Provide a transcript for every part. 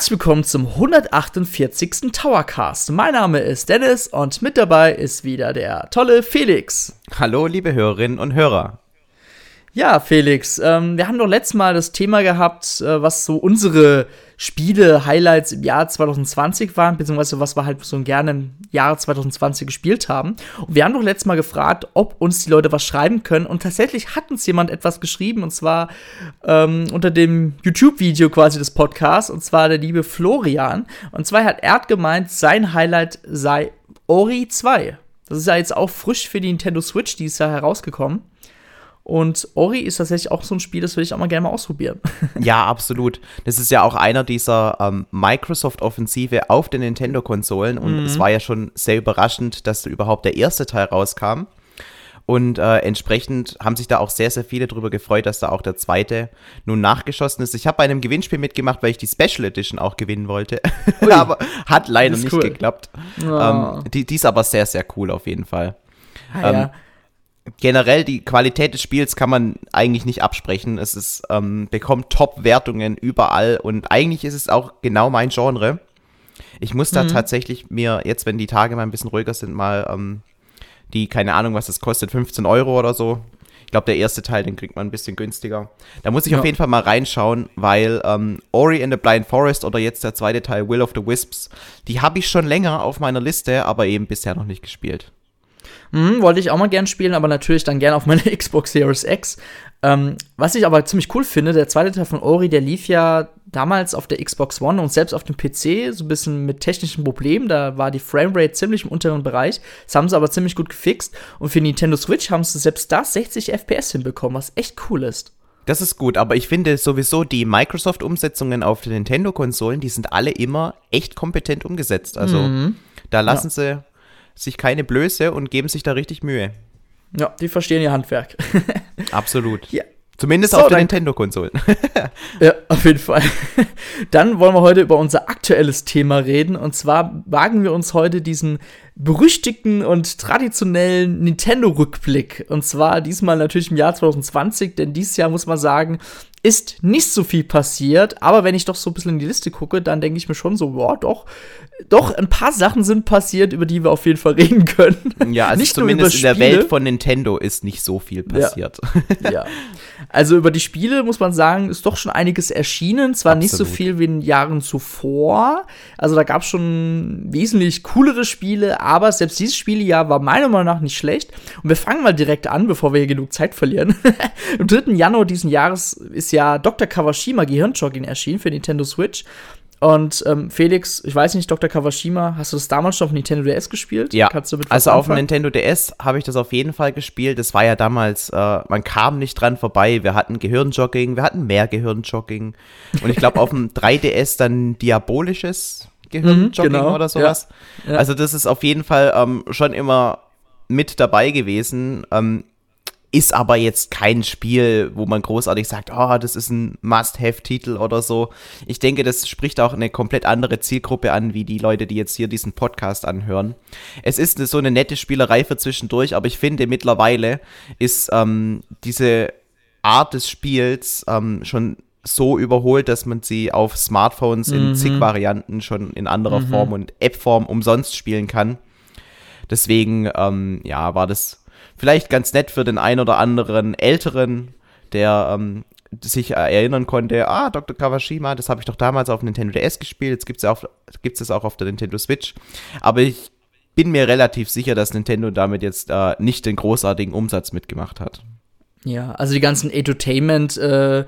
Herzlich willkommen zum 148. Towercast. Mein Name ist Dennis und mit dabei ist wieder der tolle Felix. Hallo, liebe Hörerinnen und Hörer. Ja, Felix, ähm, wir haben doch letztes Mal das Thema gehabt, äh, was so unsere Spiele-Highlights im Jahr 2020 waren, beziehungsweise was wir halt so gerne im Jahr 2020 gespielt haben. Und wir haben doch letztes Mal gefragt, ob uns die Leute was schreiben können. Und tatsächlich hat uns jemand etwas geschrieben, und zwar ähm, unter dem YouTube-Video quasi des Podcasts, und zwar der liebe Florian. Und zwar hat er gemeint, sein Highlight sei Ori 2. Das ist ja jetzt auch frisch für die Nintendo Switch, die ist ja herausgekommen. Und Ori ist tatsächlich auch so ein Spiel, das würde ich auch mal gerne mal ausprobieren. Ja, absolut. Das ist ja auch einer dieser ähm, Microsoft-Offensive auf den Nintendo-Konsolen. Und mhm. es war ja schon sehr überraschend, dass überhaupt der erste Teil rauskam. Und äh, entsprechend haben sich da auch sehr, sehr viele darüber gefreut, dass da auch der zweite nun nachgeschossen ist. Ich habe bei einem Gewinnspiel mitgemacht, weil ich die Special Edition auch gewinnen wollte. aber hat leider nicht cool. geklappt. Oh. Ähm, die, die ist aber sehr, sehr cool auf jeden Fall. Ah, ähm, ja generell die Qualität des Spiels kann man eigentlich nicht absprechen. Es ist, ähm, bekommt Top-Wertungen überall und eigentlich ist es auch genau mein Genre. Ich muss da mhm. tatsächlich mir jetzt, wenn die Tage mal ein bisschen ruhiger sind, mal ähm, die, keine Ahnung, was das kostet, 15 Euro oder so. Ich glaube, der erste Teil, den kriegt man ein bisschen günstiger. Da muss ich ja. auf jeden Fall mal reinschauen, weil ähm, Ori in the Blind Forest oder jetzt der zweite Teil Will of the Wisps, die habe ich schon länger auf meiner Liste, aber eben bisher noch nicht gespielt. Mhm, wollte ich auch mal gern spielen, aber natürlich dann gern auf meine Xbox Series X. Ähm, was ich aber ziemlich cool finde, der zweite Teil von Ori, der lief ja damals auf der Xbox One und selbst auf dem PC so ein bisschen mit technischen Problemen. Da war die Framerate ziemlich im unteren Bereich. Das haben sie aber ziemlich gut gefixt. Und für Nintendo Switch haben sie selbst da 60 FPS hinbekommen, was echt cool ist. Das ist gut, aber ich finde sowieso die Microsoft-Umsetzungen auf den Nintendo-Konsolen, die sind alle immer echt kompetent umgesetzt. Also mhm. da lassen ja. sie sich keine Blöße und geben sich da richtig Mühe. Ja, die verstehen ihr Handwerk. Absolut. Ja. Zumindest so, auf den Nintendo-Konsolen. ja, auf jeden Fall. Dann wollen wir heute über unser aktuelles Thema reden. Und zwar wagen wir uns heute diesen berüchtigten und traditionellen Nintendo-Rückblick. Und zwar diesmal natürlich im Jahr 2020, denn dieses Jahr muss man sagen, ist nicht so viel passiert, aber wenn ich doch so ein bisschen in die Liste gucke, dann denke ich mir schon so, boah, doch, doch, ein paar Sachen sind passiert, über die wir auf jeden Fall reden können. Ja, also nicht zumindest in der Welt von Nintendo ist nicht so viel passiert. Ja. ja. Also über die Spiele muss man sagen, ist doch schon einiges erschienen. Zwar Absolut. nicht so viel wie in den Jahren zuvor. Also da gab es schon wesentlich coolere Spiele, aber selbst dieses Spielejahr war meiner Meinung nach nicht schlecht. Und wir fangen mal direkt an, bevor wir hier genug Zeit verlieren. Am 3. Januar diesen Jahres ist ja Dr. Kawashima Gehirnjogging erschienen für Nintendo Switch. Und ähm, Felix, ich weiß nicht, Dr. Kawashima, hast du das damals schon auf Nintendo DS gespielt? Ja. Kannst du mit also auf dem Nintendo DS habe ich das auf jeden Fall gespielt. Das war ja damals, äh, man kam nicht dran vorbei. Wir hatten Gehirnjogging, wir hatten mehr Gehirnjogging. Und ich glaube auf dem 3DS dann diabolisches Gehirnjogging mhm, genau. oder sowas. Ja. Ja. Also das ist auf jeden Fall ähm, schon immer mit dabei gewesen. Ähm, ist aber jetzt kein Spiel, wo man großartig sagt, oh, das ist ein Must-Have-Titel oder so. Ich denke, das spricht auch eine komplett andere Zielgruppe an, wie die Leute, die jetzt hier diesen Podcast anhören. Es ist eine, so eine nette Spielerei für zwischendurch, aber ich finde mittlerweile ist ähm, diese Art des Spiels ähm, schon so überholt, dass man sie auf Smartphones mhm. in zig Varianten schon in anderer mhm. Form und App-Form umsonst spielen kann. Deswegen, ähm, ja, war das vielleicht ganz nett für den einen oder anderen Älteren, der ähm, sich erinnern konnte, ah, Dr. Kawashima, das habe ich doch damals auf Nintendo DS gespielt, jetzt gibt es es auch auf der Nintendo Switch. Aber ich bin mir relativ sicher, dass Nintendo damit jetzt äh, nicht den großartigen Umsatz mitgemacht hat. Ja, also die ganzen Entertainment- äh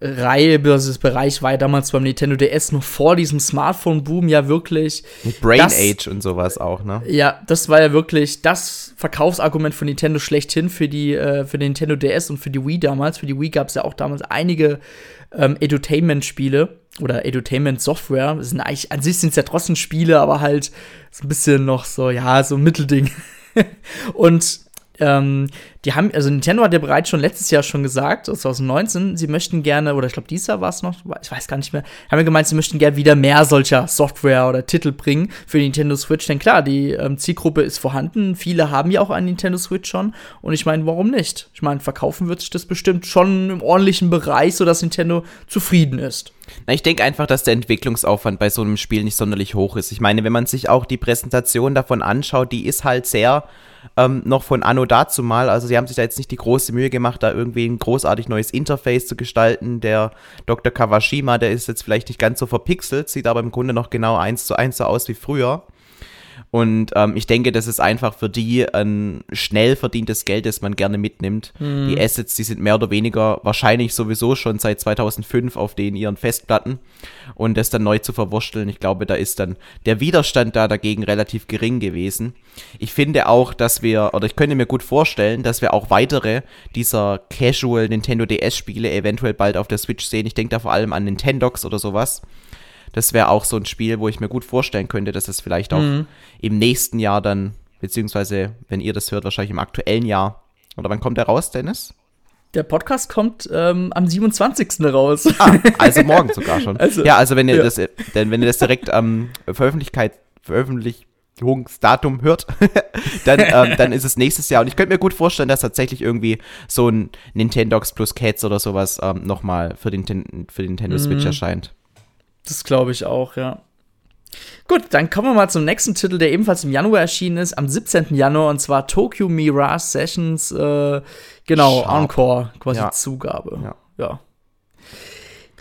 Reihe, das Bereich war ja damals beim Nintendo DS noch vor diesem Smartphone-Boom ja wirklich. Mit Brain das, Age und sowas auch, ne? Ja, das war ja wirklich das Verkaufsargument von Nintendo schlechthin für die, äh, für den Nintendo DS und für die Wii damals. Für die Wii gab es ja auch damals einige ähm, Edutainment-Spiele oder Edutainment-Software. Das sind eigentlich, an sich sind es ja trotzdem Spiele, aber halt so ein bisschen noch so, ja, so ein Mittelding. und ähm, die haben, also Nintendo hat ja bereits schon letztes Jahr schon gesagt, 2019, sie möchten gerne, oder ich glaube, dieses Jahr war es noch, ich weiß gar nicht mehr, haben ja gemeint, sie möchten gerne wieder mehr solcher Software oder Titel bringen für die Nintendo Switch. Denn klar, die ähm, Zielgruppe ist vorhanden, viele haben ja auch einen Nintendo Switch schon. Und ich meine, warum nicht? Ich meine, verkaufen wird sich das bestimmt schon im ordentlichen Bereich, sodass Nintendo zufrieden ist. Na, ich denke einfach, dass der Entwicklungsaufwand bei so einem Spiel nicht sonderlich hoch ist. Ich meine, wenn man sich auch die Präsentation davon anschaut, die ist halt sehr ähm, noch von Anno dazu mal. Also sie haben sich da jetzt nicht die große Mühe gemacht, da irgendwie ein großartig neues Interface zu gestalten. Der Dr. Kawashima, der ist jetzt vielleicht nicht ganz so verpixelt, sieht aber im Grunde noch genau eins zu eins so aus wie früher. Und ähm, ich denke, das ist einfach für die ein schnell verdientes Geld, das man gerne mitnimmt. Mhm. Die Assets, die sind mehr oder weniger wahrscheinlich sowieso schon seit 2005 auf den ihren Festplatten. Und das dann neu zu verwursteln, ich glaube, da ist dann der Widerstand da dagegen relativ gering gewesen. Ich finde auch, dass wir, oder ich könnte mir gut vorstellen, dass wir auch weitere dieser Casual Nintendo DS-Spiele eventuell bald auf der Switch sehen. Ich denke da vor allem an Nintendox oder sowas das wäre auch so ein Spiel, wo ich mir gut vorstellen könnte, dass es vielleicht auch mhm. im nächsten Jahr dann, beziehungsweise, wenn ihr das hört, wahrscheinlich im aktuellen Jahr. Oder wann kommt der raus, Dennis? Der Podcast kommt ähm, am 27. raus. Ah, also morgen sogar schon. Also, ja, also wenn ihr ja. das, denn wenn ihr das direkt am ähm, Veröffentlichkeit, Veröffentlichungsdatum hört, dann, ähm, dann ist es nächstes Jahr. Und ich könnte mir gut vorstellen, dass tatsächlich irgendwie so ein Nintendox plus Cats oder sowas ähm, nochmal für den, für den Nintendo Switch mhm. erscheint. Das glaube ich auch, ja. Gut, dann kommen wir mal zum nächsten Titel, der ebenfalls im Januar erschienen ist, am 17. Januar, und zwar Tokyo Mirage Sessions, äh, genau, Sharp. Encore, quasi ja. Zugabe. Ja. Ja,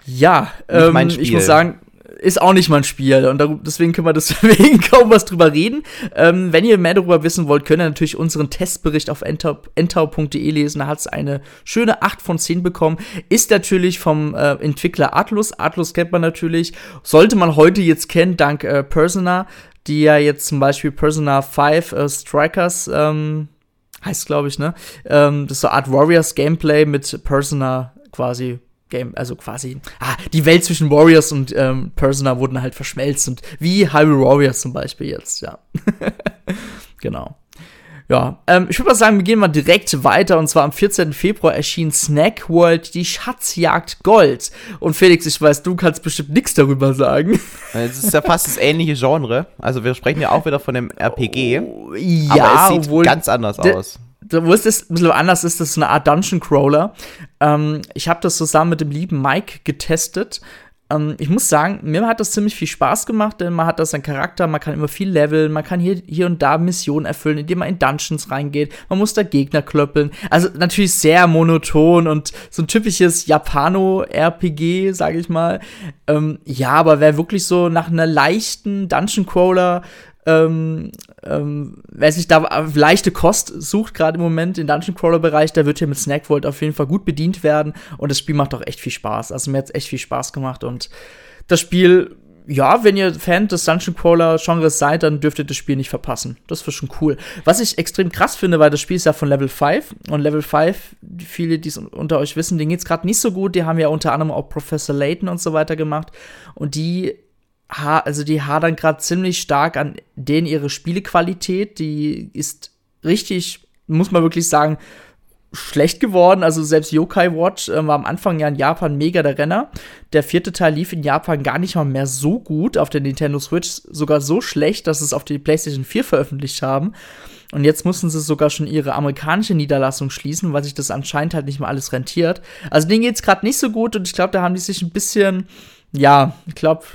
ja ähm, ich muss sagen, ist auch nicht mein Spiel und deswegen können wir deswegen kaum was drüber reden. Ähm, wenn ihr mehr darüber wissen wollt, könnt ihr natürlich unseren Testbericht auf entau.de lesen. Da hat es eine schöne 8 von 10 bekommen. Ist natürlich vom äh, Entwickler Atlus. Atlus kennt man natürlich. Sollte man heute jetzt kennen, dank äh, Persona, die ja jetzt zum Beispiel Persona 5 äh, Strikers ähm, heißt, glaube ich, ne? Ähm, das ist so eine Art Warriors Gameplay mit Persona quasi Game, also quasi, ah, die Welt zwischen Warriors und ähm, Persona wurden halt verschmelzt und wie Hyrule Warriors zum Beispiel jetzt, ja. genau. Ja, ähm, ich würde mal sagen, wir gehen mal direkt weiter und zwar am 14. Februar erschien Snack World, die Schatzjagd Gold. Und Felix, ich weiß, du kannst bestimmt nichts darüber sagen. Es ist ja fast das ähnliche Genre. Also wir sprechen ja auch wieder von einem RPG. Oh, ja, aber es sieht ganz anders aus wo ist, ein bisschen anders ist, das ist eine Art Dungeon Crawler. Ähm, ich habe das zusammen mit dem lieben Mike getestet. Ähm, ich muss sagen, mir hat das ziemlich viel Spaß gemacht, denn man hat da seinen Charakter, man kann immer viel leveln, man kann hier, hier und da Missionen erfüllen, indem man in Dungeons reingeht, man muss da Gegner klöppeln. Also natürlich sehr monoton und so ein typisches Japano-RPG, sage ich mal. Ähm, ja, aber wer wirklich so nach einer leichten Dungeon Crawler ähm, ähm, wer sich da leichte Kost sucht, gerade im Moment im Dungeon Crawler Bereich, der wird hier mit Snack Vault auf jeden Fall gut bedient werden und das Spiel macht auch echt viel Spaß. Also mir hat es echt viel Spaß gemacht und das Spiel, ja, wenn ihr Fan des Dungeon Crawler Genres seid, dann dürft ihr das Spiel nicht verpassen. Das wird schon cool. Was ich extrem krass finde, weil das Spiel ist ja von Level 5 und Level 5, viele, die es unter euch wissen, denen geht's gerade nicht so gut. Die haben ja unter anderem auch Professor Layton und so weiter gemacht und die also die hadern gerade ziemlich stark an denen ihre Spielequalität. Die ist richtig, muss man wirklich sagen, schlecht geworden. Also selbst Yokai Watch äh, war am Anfang ja in Japan mega der Renner. Der vierte Teil lief in Japan gar nicht mal mehr so gut auf der Nintendo Switch, sogar so schlecht, dass es auf die PlayStation 4 veröffentlicht haben. Und jetzt mussten sie sogar schon ihre amerikanische Niederlassung schließen, weil sich das anscheinend halt nicht mehr alles rentiert. Also denen geht's gerade nicht so gut und ich glaube, da haben die sich ein bisschen, ja, ich glaube,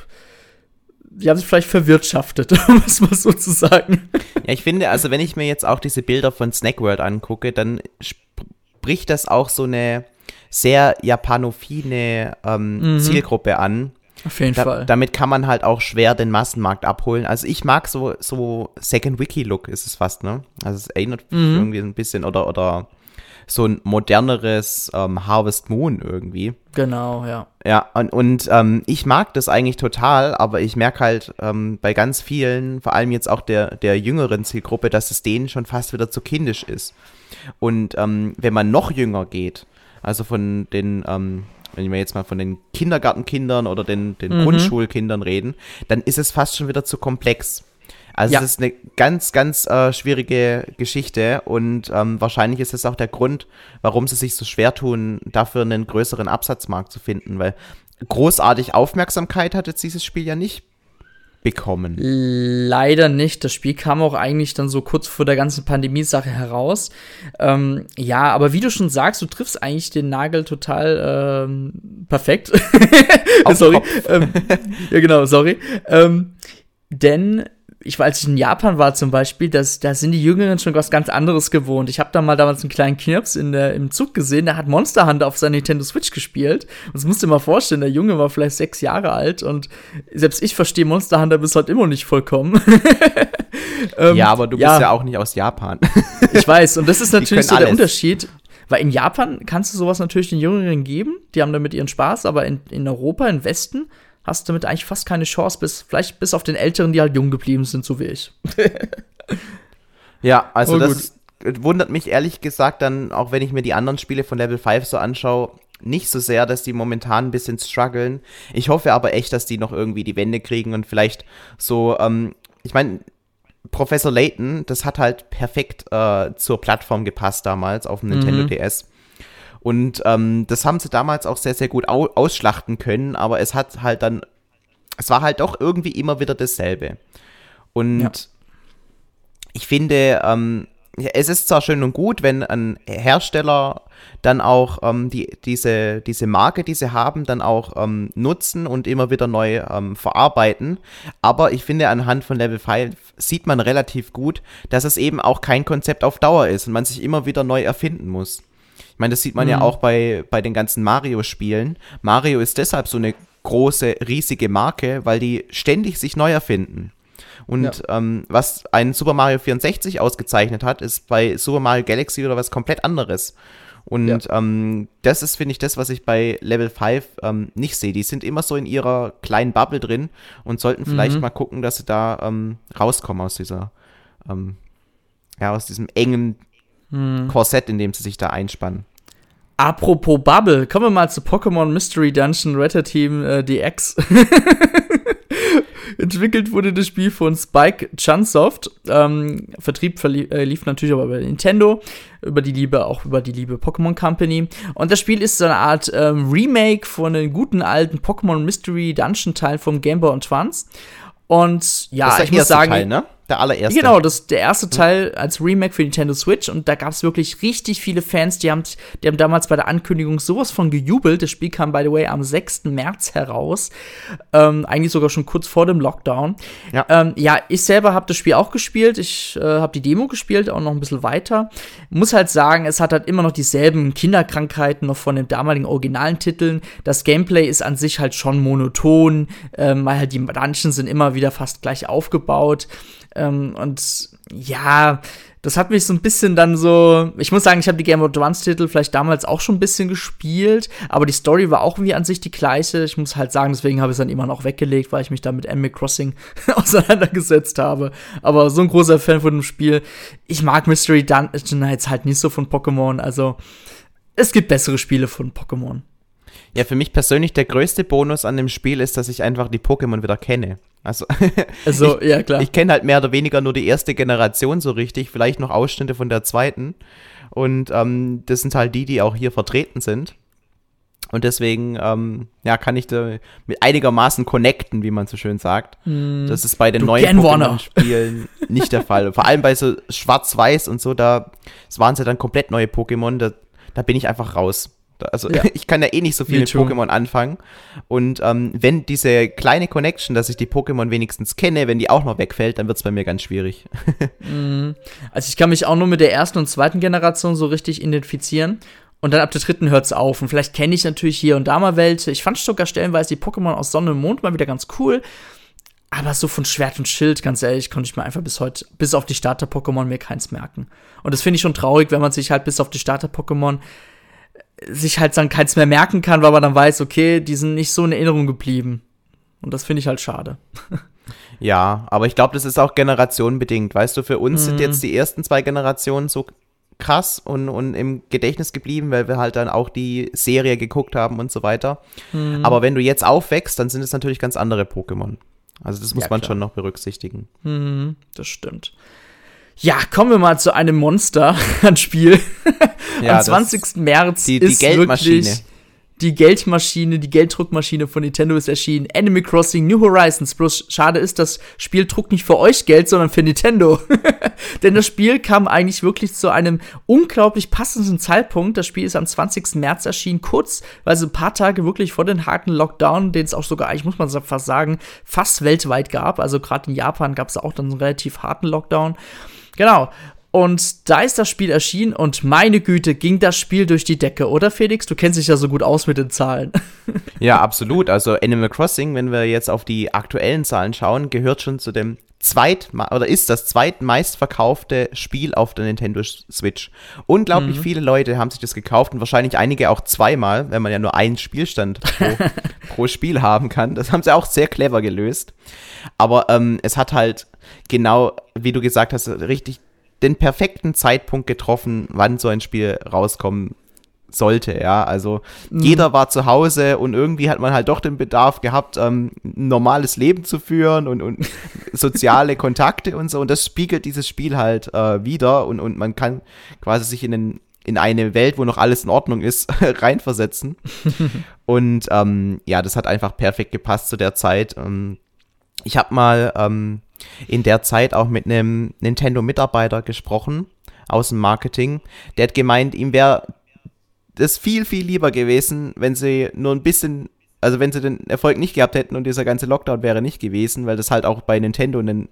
die haben sich vielleicht verwirtschaftet, um es mal so zu sagen. Ja, ich finde, also wenn ich mir jetzt auch diese Bilder von Snack World angucke, dann spricht das auch so eine sehr japanophile ähm, mhm. Zielgruppe an. Auf jeden da, Fall. Damit kann man halt auch schwer den Massenmarkt abholen. Also ich mag so, so Second Wiki Look ist es fast, ne? Also es erinnert mhm. irgendwie ein bisschen oder, oder so ein moderneres ähm, Harvest Moon irgendwie. Genau, ja. Ja, und, und ähm, ich mag das eigentlich total, aber ich merke halt ähm, bei ganz vielen, vor allem jetzt auch der, der jüngeren Zielgruppe, dass es denen schon fast wieder zu kindisch ist. Und ähm, wenn man noch jünger geht, also von den, ähm, wenn wir jetzt mal von den Kindergartenkindern oder den, den mhm. Grundschulkindern reden, dann ist es fast schon wieder zu komplex. Also ja. es ist eine ganz, ganz äh, schwierige Geschichte und ähm, wahrscheinlich ist es auch der Grund, warum sie sich so schwer tun, dafür einen größeren Absatzmarkt zu finden, weil großartig Aufmerksamkeit hat jetzt dieses Spiel ja nicht bekommen. Leider nicht. Das Spiel kam auch eigentlich dann so kurz vor der ganzen Pandemie-Sache heraus. Ähm, ja, aber wie du schon sagst, du triffst eigentlich den Nagel total ähm, perfekt. sorry. Ähm, ja, genau, sorry. Ähm, denn ich als ich in Japan war zum Beispiel, das, da sind die Jüngeren schon was ganz anderes gewohnt. Ich habe da mal damals einen kleinen Knirps in der, im Zug gesehen, der hat Monster Hunter auf seiner Nintendo Switch gespielt. Und das musst du dir mal vorstellen, der Junge war vielleicht sechs Jahre alt und selbst ich verstehe Monster Hunter bis heute immer nicht vollkommen. ähm, ja, aber du ja. bist ja auch nicht aus Japan. ich weiß, und das ist natürlich so der Unterschied. Weil in Japan kannst du sowas natürlich den Jüngeren geben, die haben damit ihren Spaß, aber in, in Europa, im Westen, hast du damit eigentlich fast keine Chance, bis, vielleicht bis auf den Älteren, die halt jung geblieben sind, so wie ich. ja, also oh, das wundert mich ehrlich gesagt dann, auch wenn ich mir die anderen Spiele von Level 5 so anschaue, nicht so sehr, dass die momentan ein bisschen strugglen. Ich hoffe aber echt, dass die noch irgendwie die Wände kriegen und vielleicht so, ähm, ich meine, Professor Layton, das hat halt perfekt äh, zur Plattform gepasst damals auf dem Nintendo mhm. DS. Und ähm, das haben sie damals auch sehr, sehr gut au ausschlachten können, aber es hat halt dann, es war halt doch irgendwie immer wieder dasselbe. Und ja. ich finde, ähm, es ist zwar schön und gut, wenn ein Hersteller dann auch ähm, die, diese, diese Marke, die sie haben, dann auch ähm, nutzen und immer wieder neu ähm, verarbeiten. Aber ich finde, anhand von Level 5 sieht man relativ gut, dass es eben auch kein Konzept auf Dauer ist und man sich immer wieder neu erfinden muss. Ich meine, das sieht man mhm. ja auch bei, bei den ganzen Mario-Spielen. Mario ist deshalb so eine große, riesige Marke, weil die ständig sich neu erfinden. Und ja. ähm, was ein Super Mario 64 ausgezeichnet hat, ist bei Super Mario Galaxy oder was komplett anderes. Und ja. ähm, das ist, finde ich, das, was ich bei Level 5 ähm, nicht sehe. Die sind immer so in ihrer kleinen Bubble drin und sollten vielleicht mhm. mal gucken, dass sie da ähm, rauskommen aus dieser, ähm, ja, aus diesem engen hm. Korsett, in dem sie sich da einspannen. Apropos Bubble, kommen wir mal zu Pokémon Mystery Dungeon Retter Team äh, DX. Entwickelt wurde das Spiel von Spike Chunsoft. Ähm, Vertrieb äh, lief natürlich aber über Nintendo, über die Liebe, auch über die liebe Pokémon Company. Und das Spiel ist so eine Art ähm, Remake von den guten alten Pokémon Mystery Dungeon Teil vom Game Boy Advance. Und ja, ich muss sagen, Teil, ne? Der allererste. Genau, das der erste Teil als Remake für Nintendo Switch und da gab es wirklich richtig viele Fans, die haben, die haben damals bei der Ankündigung sowas von gejubelt. Das Spiel kam, by the way, am 6. März heraus. Ähm, eigentlich sogar schon kurz vor dem Lockdown. Ja, ähm, ja ich selber habe das Spiel auch gespielt. Ich äh, habe die Demo gespielt, auch noch ein bisschen weiter. Muss halt sagen, es hat halt immer noch dieselben Kinderkrankheiten noch von den damaligen originalen Titeln. Das Gameplay ist an sich halt schon monoton, ähm, weil halt die Dungeons sind immer wieder fast gleich aufgebaut. Ähm, und ja, das hat mich so ein bisschen dann so. Ich muss sagen, ich habe die Game of Advance Titel vielleicht damals auch schon ein bisschen gespielt, aber die Story war auch wie an sich die gleiche. Ich muss halt sagen, deswegen habe ich es dann immer noch weggelegt, weil ich mich da mit Animal Crossing auseinandergesetzt habe. Aber so ein großer Fan von dem Spiel. Ich mag Mystery Dungeon Nights halt nicht so von Pokémon. Also, es gibt bessere Spiele von Pokémon. Ja, für mich persönlich der größte Bonus an dem Spiel ist, dass ich einfach die Pokémon wieder kenne. Also, also ich, ja, klar. Ich kenne halt mehr oder weniger nur die erste Generation so richtig, vielleicht noch Ausschnitte von der zweiten. Und ähm, das sind halt die, die auch hier vertreten sind. Und deswegen, ähm, ja, kann ich da mit einigermaßen connecten, wie man so schön sagt. Mm, das ist bei den neuen Pokémon-Spielen nicht der Fall. Vor allem bei so Schwarz-Weiß und so, da waren sie dann komplett neue Pokémon, da, da bin ich einfach raus. Also ja. ich kann ja eh nicht so viel mit Pokémon anfangen. Und ähm, wenn diese kleine Connection, dass ich die Pokémon wenigstens kenne, wenn die auch noch wegfällt, dann wird es bei mir ganz schwierig. Mhm. also ich kann mich auch nur mit der ersten und zweiten Generation so richtig identifizieren. Und dann ab der dritten hört es auf. Und vielleicht kenne ich natürlich hier und da mal welche. Ich fand sogar stellenweise die Pokémon aus Sonne und Mond mal wieder ganz cool. Aber so von Schwert und Schild, ganz ehrlich, konnte ich mir einfach bis heute, bis auf die Starter-Pokémon, mir keins merken. Und das finde ich schon traurig, wenn man sich halt bis auf die Starter-Pokémon sich halt dann keins mehr merken kann, weil man dann weiß, okay, die sind nicht so in Erinnerung geblieben. Und das finde ich halt schade. Ja, aber ich glaube, das ist auch generationenbedingt. Weißt du, für uns mhm. sind jetzt die ersten zwei Generationen so krass und, und im Gedächtnis geblieben, weil wir halt dann auch die Serie geguckt haben und so weiter. Mhm. Aber wenn du jetzt aufwächst, dann sind es natürlich ganz andere Pokémon. Also das muss Ja, man schon noch berücksichtigen. Mhm, das stimmt. Ja, kommen wir mal zu einem Monster an Spiel. Ja, Am das- 20. März die- die ist Geldmaschine. wirklich die Geldmaschine, die Gelddruckmaschine von Nintendo ist erschienen. Animal Crossing New Horizons. Bloß schade ist, das Spiel druckt nicht für euch Geld, sondern für Nintendo. Denn das Spiel kam eigentlich wirklich zu einem unglaublich passenden Zeitpunkt. Das Spiel ist am 20. März erschienen, kurz, weil so ein paar Tage wirklich vor den harten Lockdown, den es auch sogar, eigentlich muss man so fast sagen, fast weltweit gab. Also gerade in Japan gab es auch dann einen relativ harten Lockdown. Genau. Und da ist das Spiel erschienen und meine Güte, ging das Spiel durch die Decke, oder Felix? Du kennst dich ja so gut aus mit den Zahlen. Ja, absolut. Also Animal Crossing, wenn wir jetzt auf die aktuellen Zahlen schauen, gehört schon zu dem zweit oder ist das zweitmeistverkaufte Spiel auf der Nintendo Switch. Unglaublich viele Leute haben sich das gekauft und wahrscheinlich einige auch zweimal, wenn man ja nur einen Spielstand pro, pro Spiel haben kann. Das haben sie auch sehr clever gelöst. Aber ähm, es hat halt genau, wie du gesagt hast, richtig den perfekten Zeitpunkt getroffen, wann so ein Spiel rauskommen sollte, ja. Also jeder war zu Hause und irgendwie hat man halt doch den Bedarf gehabt, ähm, ein normales Leben zu führen und, und soziale Kontakte und so. Und das spiegelt dieses Spiel halt äh, wieder und, und man kann quasi sich in, den, in eine Welt, wo noch alles in Ordnung ist, reinversetzen. und ähm, ja, das hat einfach perfekt gepasst zu der Zeit. Ähm, ich habe mal ähm, in der Zeit auch mit einem Nintendo-Mitarbeiter gesprochen aus dem Marketing. Der hat gemeint, ihm wäre das viel, viel lieber gewesen, wenn sie nur ein bisschen, also wenn sie den Erfolg nicht gehabt hätten und dieser ganze Lockdown wäre nicht gewesen, weil das halt auch bei Nintendo einen,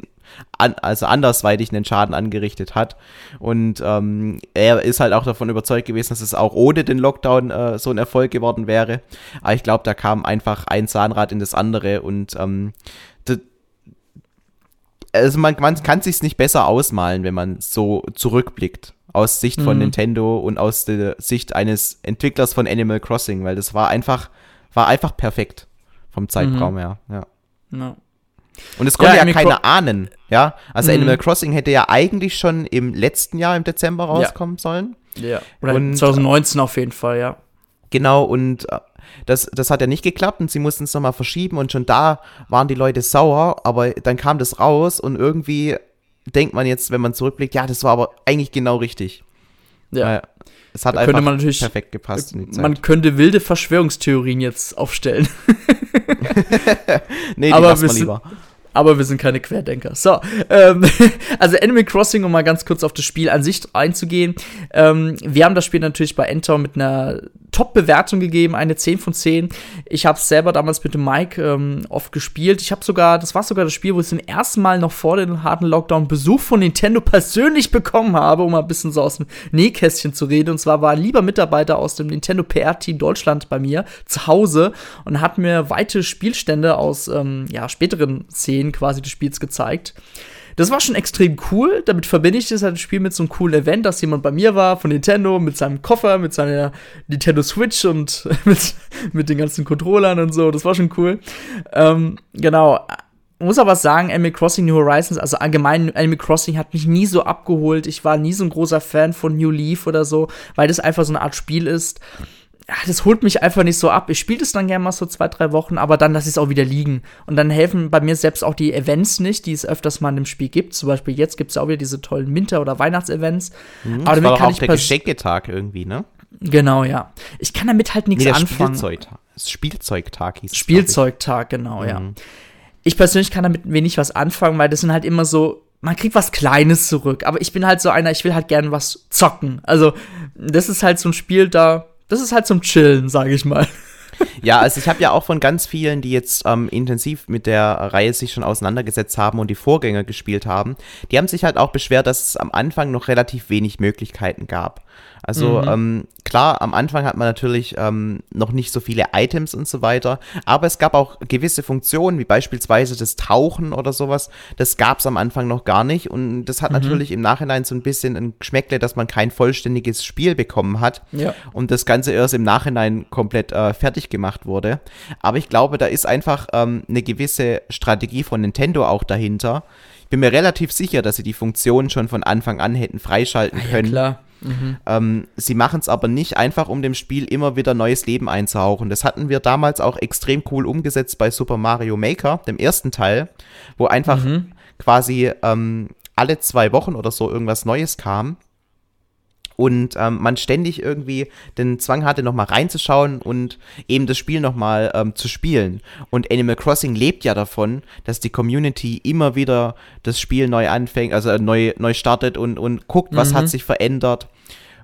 also andersweitig einen Schaden angerichtet hat. Und ähm, er ist halt auch davon überzeugt gewesen, dass es auch ohne den Lockdown äh, so ein Erfolg geworden wäre. Aber ich glaube, da kam einfach ein Zahnrad in das andere und ähm, also man, man kann sich's nicht besser ausmalen, wenn man so zurückblickt aus Sicht von Mhm. Nintendo und aus der Sicht eines Entwicklers von Animal Crossing, weil das war einfach war einfach perfekt vom Zeitraum her. Ja. Ja. Und es konnte ja, Animal keiner ahnen, ja. Also Mhm. Animal Crossing hätte ja eigentlich schon im letzten Jahr im Dezember rauskommen sollen. ja. Oder Und- 2019 auf jeden Fall, ja. Genau, und äh, das, das hat ja nicht geklappt und sie mussten es nochmal verschieben und schon da waren die Leute sauer, aber dann kam das raus und irgendwie denkt man jetzt, wenn man zurückblickt, ja, das war aber eigentlich genau richtig. Ja. Es hat Da einfach man natürlich- perfekt gepasst. Man könnte wilde Verschwörungstheorien jetzt aufstellen. nee, die aber lassen wir lieber. Aber wir sind keine Querdenker. So, ähm, also Animal Crossing, um mal ganz kurz auf das Spiel an sich einzugehen. Ähm, wir haben das Spiel natürlich bei Enter mit einer Top-Bewertung gegeben, eine 10 von 10. Ich habe es selber damals mit dem Mike ähm, oft gespielt. Ich habe sogar, das war sogar das Spiel, wo ich zum ersten Mal noch vor dem harten Lockdown Besuch von Nintendo persönlich bekommen habe, um mal ein bisschen so aus dem Nähkästchen zu reden. Und zwar war ein lieber Mitarbeiter aus dem Nintendo PR-Team Deutschland bei mir zu Hause und hat mir weite Spielstände aus ähm, ja, späteren Szenen quasi des Spiels gezeigt. Das war schon extrem cool. Damit verbinde ich das halt Spiel mit so einem coolen Event, dass jemand bei mir war von Nintendo mit seinem Koffer, mit seiner Nintendo Switch und mit, mit den ganzen Controllern und so. Das war schon cool. Ähm, genau. Muss aber sagen, Animal Crossing New Horizons, also allgemein Animal Crossing hat mich nie so abgeholt. Ich war nie so ein großer Fan von New Leaf oder so, weil das einfach so eine Art Spiel ist. Ja, das holt mich einfach nicht so ab. Ich spiele das dann gerne mal so zwei, drei Wochen, aber dann lasse ich es auch wieder liegen. Und dann helfen bei mir selbst auch die Events nicht, die es öfters mal in dem Spiel gibt. Zum Beispiel jetzt gibt es ja auch wieder diese tollen Winter- oder Weihnachtsevents. aber Das damit war kann auch ich der Geschenketag irgendwie, ne? Genau, ja. Ich kann damit halt nichts Nee, anfangen. Spielzeugtag. Spielzeugtag hieß es, Spielzeugtag, genau, ja. Mhm. Ich persönlich kann damit wenig was anfangen, weil das sind halt immer so, man kriegt was Kleines zurück. Aber ich bin halt so einer, ich will halt gern was zocken. Also, das ist halt so ein Spiel, da, das ist halt zum Chillen, sage ich mal. Ja, also ich habe ja auch von ganz vielen, die jetzt ähm, intensiv mit der Reihe sich schon auseinandergesetzt haben und die Vorgänger gespielt haben, die haben sich halt auch beschwert, dass es am Anfang noch relativ wenig Möglichkeiten gab. Also Mhm. ähm, klar, am Anfang hat man natürlich ähm, noch nicht so viele Items und so weiter, aber es gab auch gewisse Funktionen, wie beispielsweise das Tauchen oder sowas, das gab es am Anfang noch gar nicht und das hat Mhm. natürlich im Nachhinein so ein bisschen ein Geschmäckle, dass man kein vollständiges Spiel bekommen hat Ja. und das Ganze erst im Nachhinein komplett äh, fertig gemacht wurde. Aber ich glaube, da ist einfach ähm, eine gewisse Strategie von Nintendo auch dahinter. Ich bin mir relativ sicher, dass sie die Funktionen schon von Anfang an hätten freischalten Ja, können. klar. Mhm. Ähm, sie machen es aber nicht einfach, um dem Spiel immer wieder neues Leben einzuhauchen. Das hatten wir damals auch extrem cool umgesetzt bei Super Mario Maker, dem ersten Teil, wo einfach mhm. quasi ähm, alle zwei Wochen oder so irgendwas Neues kam und ähm, man ständig irgendwie den Zwang hatte, nochmal reinzuschauen und eben das Spiel nochmal ähm, zu spielen. Und Animal Crossing lebt ja davon, dass die Community immer wieder das Spiel neu anfängt, also neu, neu startet und, und guckt, was mhm. hat sich verändert.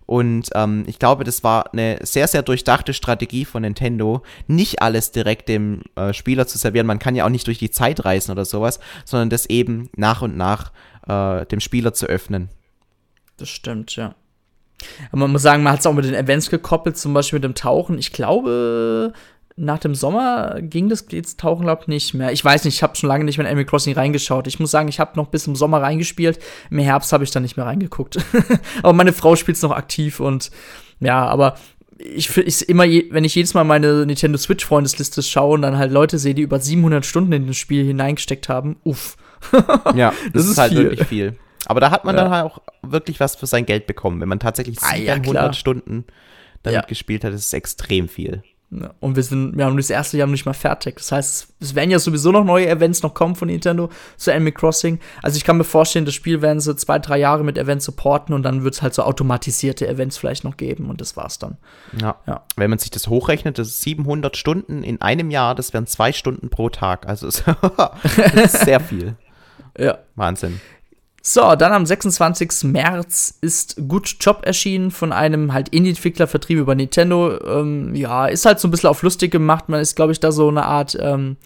Und ähm, ich glaube, das war eine sehr, sehr durchdachte Strategie von Nintendo, nicht alles direkt dem äh, Spieler zu servieren. Man kann ja auch nicht durch die Zeit reisen oder sowas, sondern das eben nach und nach äh, dem Spieler zu öffnen. Das stimmt, ja. Aber man muss sagen, man hat es auch mit den Events gekoppelt, zum Beispiel mit dem Tauchen. Ich glaube, nach dem Sommer ging das jetzt Tauchen, glaube nicht mehr. Ich weiß nicht, ich habe schon lange nicht mehr in Animal Crossing reingeschaut. Ich muss sagen, ich habe noch bis im Sommer reingespielt. Im Herbst habe ich dann nicht mehr reingeguckt. aber meine Frau spielt es noch aktiv und ja, aber ich, ich immer, wenn ich jedes Mal meine Nintendo Switch Freundesliste schaue und dann halt Leute sehe, die über 700 Stunden in das Spiel hineingesteckt haben, uff. ja, das, das ist, ist, halt viel. wirklich viel. Aber da hat man ja. dann halt auch wirklich was für sein Geld bekommen. Wenn man tatsächlich 700 ah, ja, Stunden damit ja. gespielt hat, ist es extrem viel. Und wir sind, wir haben das erste Jahr noch nicht mal fertig. Das heißt, es werden ja sowieso noch neue Events noch kommen von Nintendo zu Animal Crossing. Also ich kann mir vorstellen, das Spiel werden sie zwei, drei Jahre mit Events supporten und dann wird es halt so automatisierte Events vielleicht noch geben und das war's dann. Ja. ja. Wenn man sich das hochrechnet, das ist 700 Stunden in einem Jahr, das wären zwei Stunden pro Tag. Also das ist sehr viel. Ja. Wahnsinn. So, dann am 26. März ist Good Job erschienen von einem halt Indie-Entwickler vertrieben über Nintendo. Ähm, ja, ist halt so ein bisschen auf lustig gemacht. Man ist, glaube ich, da so eine Art ähm,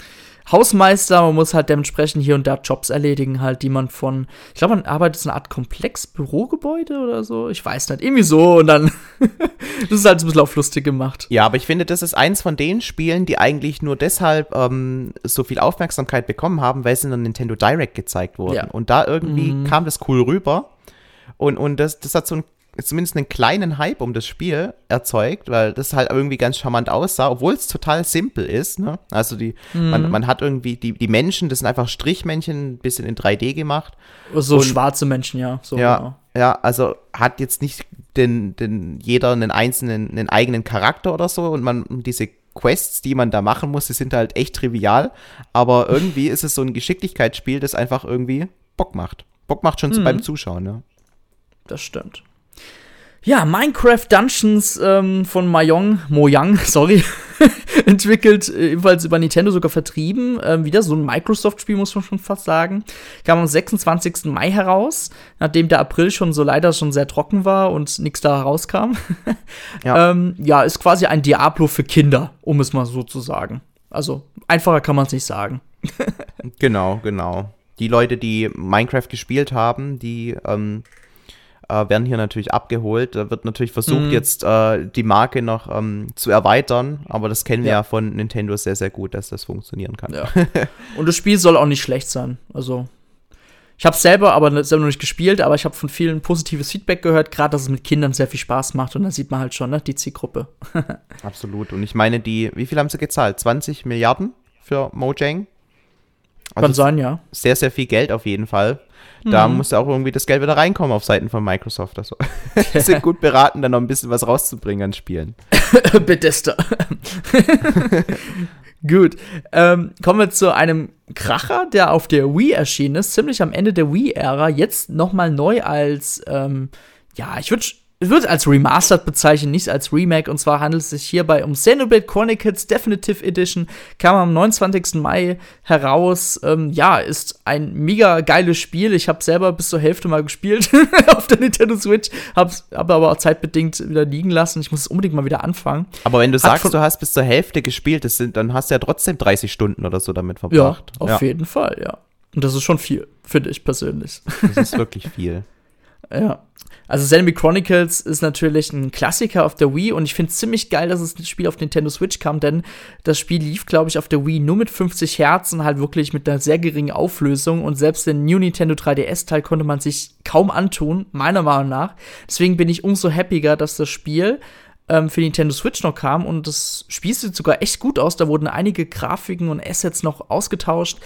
Hausmeister, man muss halt dementsprechend hier und da Jobs erledigen, halt, die man von, ich glaube, man arbeitet in einer Art Komplex-Bürogebäude oder so, ich weiß nicht, irgendwie so und dann, das ist halt ein bisschen auf lustig gemacht. Ja, aber ich finde, das ist eins von den Spielen, die eigentlich nur deshalb ähm, so viel Aufmerksamkeit bekommen haben, weil sie in der Nintendo Direct gezeigt wurden. Ja. Und da irgendwie mhm. kam das cool rüber. Und, und das, das hat so ein zumindest einen kleinen Hype um das Spiel erzeugt, weil das halt irgendwie ganz charmant aussah, obwohl es total simpel ist. Ne? Also die, mhm. man, man hat irgendwie die, die Menschen, das sind einfach Strichmännchen, ein bisschen in 3D gemacht. So Und, schwarze Menschen, ja. So, ja, genau. ja, also hat jetzt nicht den, den jeder einen einzelnen, einen eigenen Charakter oder so und man diese Quests, die man da machen muss, die sind halt echt trivial, aber irgendwie ist es so ein Geschicklichkeitsspiel, das einfach irgendwie Bock macht. Bock macht schon mhm. beim Zuschauen, ne? Das stimmt. Ja, Minecraft Dungeons ähm, von Mojang, Mojang, sorry, entwickelt, äh, ebenfalls über Nintendo sogar vertrieben. Ähm, wieder so ein Microsoft-Spiel, muss man schon fast sagen. Kam am 26. Mai heraus, nachdem der April schon so leider schon sehr trocken war und nichts da herauskam. ja. ähm, ja, ist quasi ein Diablo für Kinder, um es mal so zu sagen. Also, einfacher kann man es nicht sagen. genau, genau. Die Leute, die Minecraft gespielt haben, die ähm, äh, werden hier natürlich abgeholt. Da wird natürlich versucht, mhm. jetzt äh, die Marke noch ähm, zu erweitern, aber das kennen wir ja. ja von Nintendo sehr, sehr gut, dass das funktionieren kann. Ja. Und das Spiel soll auch nicht schlecht sein. Also, ich habe selber aber selber noch nicht gespielt, aber ich habe von vielen positives Feedback gehört, gerade dass es mit Kindern sehr viel Spaß macht und da sieht man halt schon, ne, die Zielgruppe. Absolut. Und ich meine, die, wie viel haben sie gezahlt? 20 Milliarden für Mojang? Also Kann sein, ja. Sehr, sehr viel Geld auf jeden Fall. Da mhm. muss auch irgendwie das Geld wieder reinkommen auf Seiten von Microsoft. Also, sind gut beraten, dann noch ein bisschen was rauszubringen an Spielen. Bethesda. Gut. Ähm, kommen wir zu einem Kracher, der auf der Wii erschienen ist, ziemlich am Ende der Wii-Ära, jetzt nochmal neu als, ähm, ja, ich würde es wird als Remastered bezeichnen, nicht als Remake. Und zwar handelt es sich hierbei um Xenoblade Chronicles Definitive Edition. Kam am 29. Mai heraus. Ähm, ja, ist ein mega geiles Spiel. Ich habe selber bis zur Hälfte mal gespielt auf der Nintendo Switch. Habe hab aber auch zeitbedingt wieder liegen lassen. Ich muss es unbedingt mal wieder anfangen. Aber wenn du Hat sagst, du hast bis zur Hälfte gespielt, sind, dann hast du ja trotzdem 30 Stunden oder so damit verbracht. Ja, auf ja. jeden Fall, ja. Und das ist schon viel, finde ich persönlich. Das ist wirklich viel. Ja. Also Xenoblade Chronicles ist natürlich ein Klassiker auf der Wii und ich finde es ziemlich geil, dass das Spiel auf Nintendo Switch kam, denn das Spiel lief, glaube ich, auf der Wii nur mit 50 Hertz und halt wirklich mit einer sehr geringen Auflösung und selbst den New Nintendo 3DS-Teil konnte man sich kaum antun, meiner Meinung nach. Deswegen bin ich umso happiger, dass das Spiel ähm, für Nintendo Switch noch kam und das Spiel sieht sogar echt gut aus. Da wurden einige Grafiken und Assets noch ausgetauscht.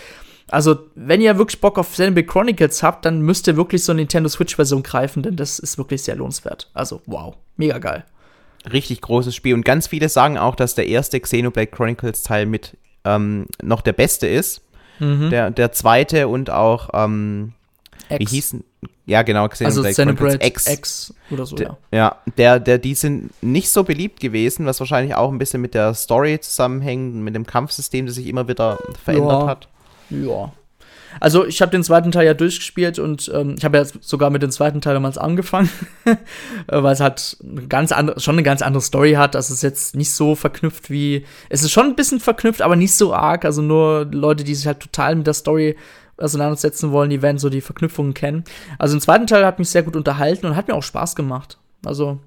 Also, wenn ihr wirklich Bock auf Xenoblade Chronicles habt, dann müsst ihr wirklich so eine Nintendo Switch-Version greifen, denn das ist wirklich sehr lohnenswert. Also, wow, mega geil. Richtig großes Spiel. Und ganz viele sagen auch, dass der erste Xenoblade Chronicles-Teil mit ähm, noch der beste ist. Mhm. Der, der zweite und auch, ähm, wie hießen, ja genau, Xenoblade also Chronicles X. X oder so, ja. Ja, der, der, die sind nicht so beliebt gewesen, was wahrscheinlich auch ein bisschen mit der Story zusammenhängt, mit dem Kampfsystem, das sich immer wieder verändert ja. hat. Ja. Also ich habe den zweiten Teil ja durchgespielt und ähm, ich habe ja sogar mit dem zweiten Teil damals angefangen, äh, weil es halt eine ganz andere, schon eine ganz andere Story hat. Das ist jetzt nicht so verknüpft wie, es ist schon ein bisschen verknüpft, aber nicht so arg. Also nur Leute, die sich halt total mit der Story auseinandersetzen wollen, die werden so die Verknüpfungen kennen. Also im zweiten Teil hat mich sehr gut unterhalten und hat mir auch Spaß gemacht. Also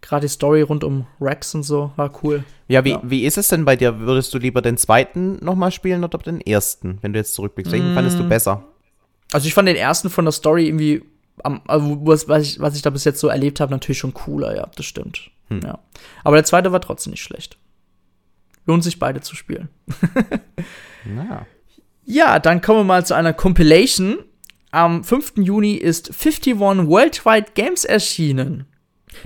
gerade die Story rund um Rex und so war cool. Ja, wie, ja. wie ist es denn bei dir? Würdest du lieber den zweiten nochmal spielen oder den ersten, wenn du jetzt zurückblickst? Welchen mm. fandest du besser? Also ich fand den ersten von der Story irgendwie, also was, was, ich, was ich da bis jetzt so erlebt habe, natürlich schon cooler, ja, das stimmt. Hm. Ja. Aber der zweite war trotzdem nicht schlecht. Lohnt sich beide zu spielen. naja. Ja, dann kommen wir mal zu einer Compilation. Am 5. Juni ist 51 Worldwide Games erschienen.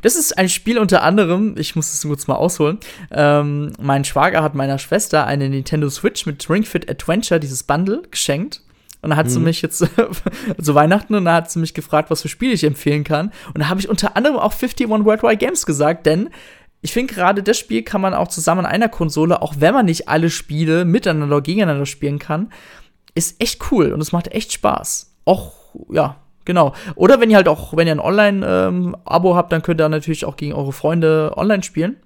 Das ist ein Spiel unter anderem, ich muss es kurz mal ausholen. Ähm, mein Schwager hat meiner Schwester eine Nintendo Switch mit Ring Fit Adventure, dieses Bundle, geschenkt. Und dann hat mhm. sie mich jetzt zu Weihnachten und dann hat sie mich gefragt, was für Spiele ich empfehlen kann. Und da habe ich unter anderem auch 51 Worldwide Games gesagt, denn ich finde gerade das Spiel kann man auch zusammen an einer Konsole, auch wenn man nicht alle Spiele miteinander oder gegeneinander spielen kann, ist echt cool und es macht echt Spaß. Auch, ja, Genau. Oder wenn ihr halt auch, wenn ihr ein Online-Abo ähm, habt, dann könnt ihr natürlich auch gegen eure Freunde online spielen.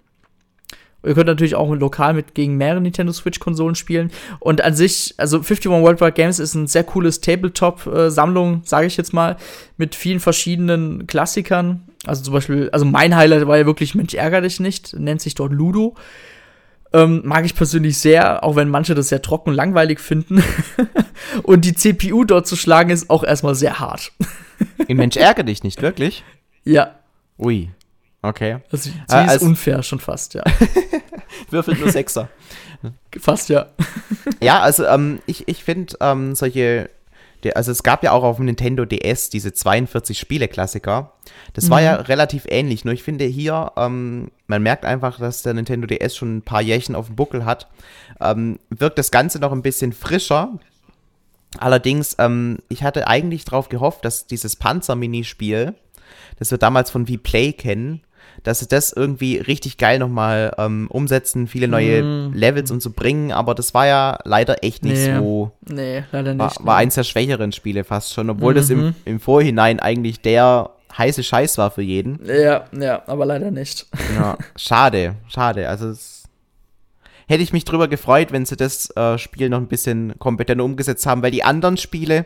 Ihr könnt natürlich auch lokal mit gegen mehrere Nintendo Switch-Konsolen spielen. Und an sich, also 51 Worldwide Games ist ein sehr cooles Tabletop-Sammlung, sage ich jetzt mal, mit vielen verschiedenen Klassikern. Also zum Beispiel, also mein Highlight war ja wirklich Mensch ärger dich nicht, nennt sich dort Ludo. Ähm, mag ich persönlich sehr, auch wenn manche das sehr trocken langweilig finden. und die CPU dort zu schlagen ist auch erstmal sehr hart. In Mensch ärgere dich nicht, wirklich? Ja. Ui. Okay. Also, sie äh, ist unfair schon fast, ja. Würfelt nur Sechser. Fast, ja. ja, also ähm, ich, ich finde ähm, solche der, also es gab ja auch auf dem Nintendo DS diese 42 Spiele-Klassiker. Das mhm. war ja relativ ähnlich, nur ich finde hier, ähm, man merkt einfach, dass der Nintendo DS schon ein paar Jährchen auf dem Buckel hat. Ähm, wirkt das Ganze noch ein bisschen frischer. Allerdings, ähm, ich hatte eigentlich darauf gehofft, dass dieses Panzer-Minispiel, das wir damals von V-Play kennen, dass sie das irgendwie richtig geil nochmal ähm, umsetzen, viele neue mm. Levels und so bringen, aber das war ja leider echt nicht nee. so. Nee, leider nicht. War, war eins der schwächeren Spiele fast schon, obwohl mhm. das im, mhm. im Vorhinein eigentlich der heiße Scheiß war für jeden. Ja, ja, aber leider nicht. Ja, schade, schade. Also es hätte ich mich drüber gefreut, wenn sie das äh, Spiel noch ein bisschen kompetenter umgesetzt haben, weil die anderen Spiele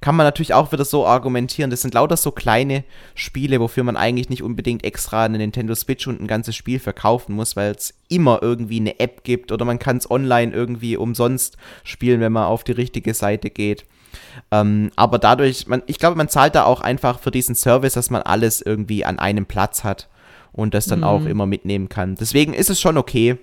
kann man natürlich auch wieder so argumentieren, das sind lauter so kleine Spiele, wofür man eigentlich nicht unbedingt extra eine Nintendo Switch und ein ganzes Spiel verkaufen muss, weil es immer irgendwie eine App gibt oder man kann es online irgendwie umsonst spielen, wenn man auf die richtige Seite geht. Ähm, aber dadurch, man, ich glaube, man zahlt da auch einfach für diesen Service, dass man alles irgendwie an einem Platz hat und das dann mhm. auch immer mitnehmen kann. Deswegen ist es schon okay.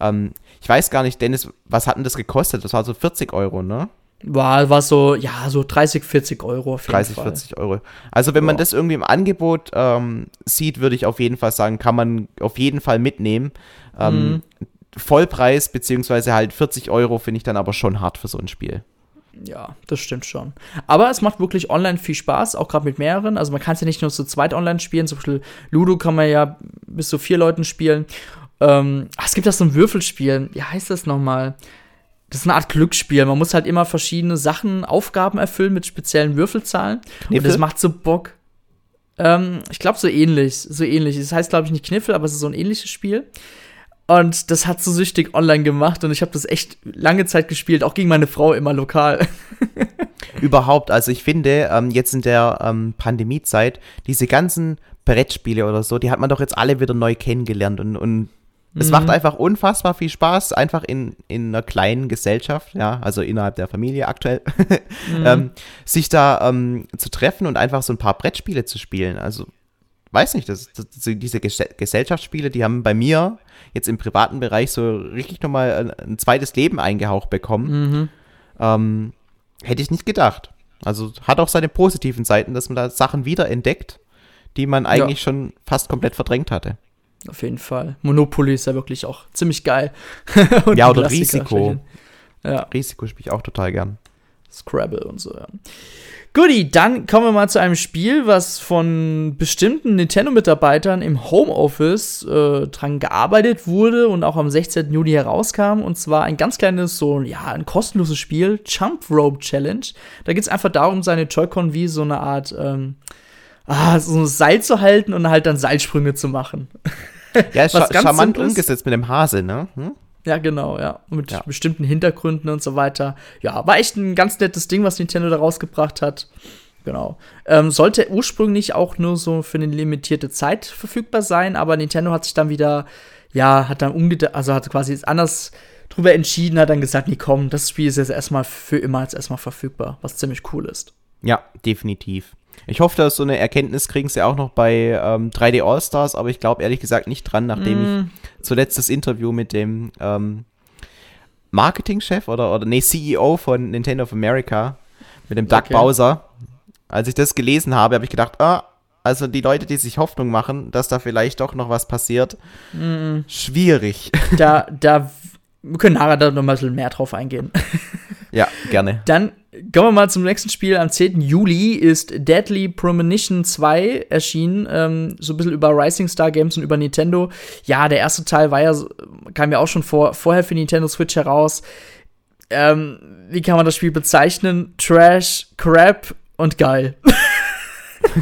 Ähm, ich weiß gar nicht, Dennis, was hat denn das gekostet? Das war so 40 Euro, ne? War, war so, ja, so 30, 40 Euro auf jeden 30, Fall. 40 Euro. Also wenn ja. man das irgendwie im Angebot ähm, sieht, würde ich auf jeden Fall sagen, kann man auf jeden Fall mitnehmen. Ähm, mhm. Vollpreis, beziehungsweise halt 40 Euro finde ich dann aber schon hart für so ein Spiel. Ja, das stimmt schon. Aber es macht wirklich online viel Spaß, auch gerade mit mehreren. Also man kann es ja nicht nur zu zweit online spielen. Zum Beispiel Ludo kann man ja bis zu vier Leuten spielen. Ähm, es gibt auch so ein Würfelspiel. Wie heißt das nochmal? das ist eine Art Glücksspiel. Man muss halt immer verschiedene Sachen, Aufgaben erfüllen mit speziellen Würfelzahlen. Kniffel? Und das macht so Bock. Ähm, ich glaube, so ähnlich. So ähnlich. Das heißt, glaube ich, nicht Kniffel, aber es ist so ein ähnliches Spiel. Und das hat so süchtig online gemacht und ich habe das echt lange Zeit gespielt, auch gegen meine Frau immer lokal. Überhaupt, also ich finde, ähm, jetzt in der ähm, Pandemiezeit, diese ganzen Brettspiele oder so, die hat man doch jetzt alle wieder neu kennengelernt und, und es mhm. macht einfach unfassbar viel Spaß, einfach in, in einer kleinen Gesellschaft, ja, also innerhalb der Familie aktuell, mhm. ähm, sich da ähm, zu treffen und einfach so ein paar Brettspiele zu spielen. Also, weiß nicht, das, das, diese Gesellschaftsspiele, die haben bei mir jetzt im privaten Bereich so richtig nochmal ein, ein zweites Leben eingehaucht bekommen. Mhm. Ähm, hätte ich nicht gedacht. Also hat auch seine positiven Seiten, dass man da Sachen wiederentdeckt, die man eigentlich ja. schon fast komplett verdrängt hatte. Auf jeden Fall. Monopoly ist ja wirklich auch ziemlich geil. ja, oder Risiko. Ja. Risiko spiele ich auch total gern. Scrabble und so, ja. Guti, dann kommen wir mal zu einem Spiel, was von bestimmten Nintendo-Mitarbeitern im Homeoffice äh, dran gearbeitet wurde und auch am 16. Juli herauskam. Und zwar ein ganz kleines, so, ja, ein kostenloses Spiel, Jump Rope Challenge. Da geht es einfach darum, seine Joy-Con wie so eine Art, ähm, ah, so ein Seil zu halten und halt dann Seilsprünge zu machen. Ja, ist scha charmant umgesetzt mit dem Hase, ne? Hm? Ja, genau, ja. Mit ja. bestimmten Hintergründen und so weiter. Ja, war echt ein ganz nettes Ding, was Nintendo da rausgebracht hat. Genau. Ähm, sollte ursprünglich auch nur so für eine limitierte Zeit verfügbar sein, aber Nintendo hat sich dann wieder, ja, hat dann umgedacht, also hat quasi anders drüber entschieden, hat dann gesagt, nee, komm, das Spiel ist jetzt erstmal für immer jetzt erstmal verfügbar, was ziemlich cool ist. Ja, definitiv. Ich hoffe, dass so eine Erkenntnis kriegen sie auch noch bei ähm, 3D All-Stars, aber ich glaube ehrlich gesagt nicht dran, nachdem mm. ich zuletzt das Interview mit dem ähm, Marketingchef oder, oder nee, CEO von Nintendo of America, mit dem Doug okay. Bowser, als ich das gelesen habe, habe ich gedacht, ah, also die Leute, die sich Hoffnung machen, dass da vielleicht doch noch was passiert, mm. schwierig. Da, da, wir können nachher da noch mal ein bisschen mehr drauf eingehen. Ja, gerne. Dann Kommen wir mal zum nächsten Spiel. Am 10. Juli ist Deadly Premonition 2 erschienen. Ähm, so ein bisschen über Rising Star Games und über Nintendo. Ja, der erste Teil war ja, kam ja auch schon vor, vorher für Nintendo Switch heraus. Ähm, wie kann man das Spiel bezeichnen? Trash, Crap und geil.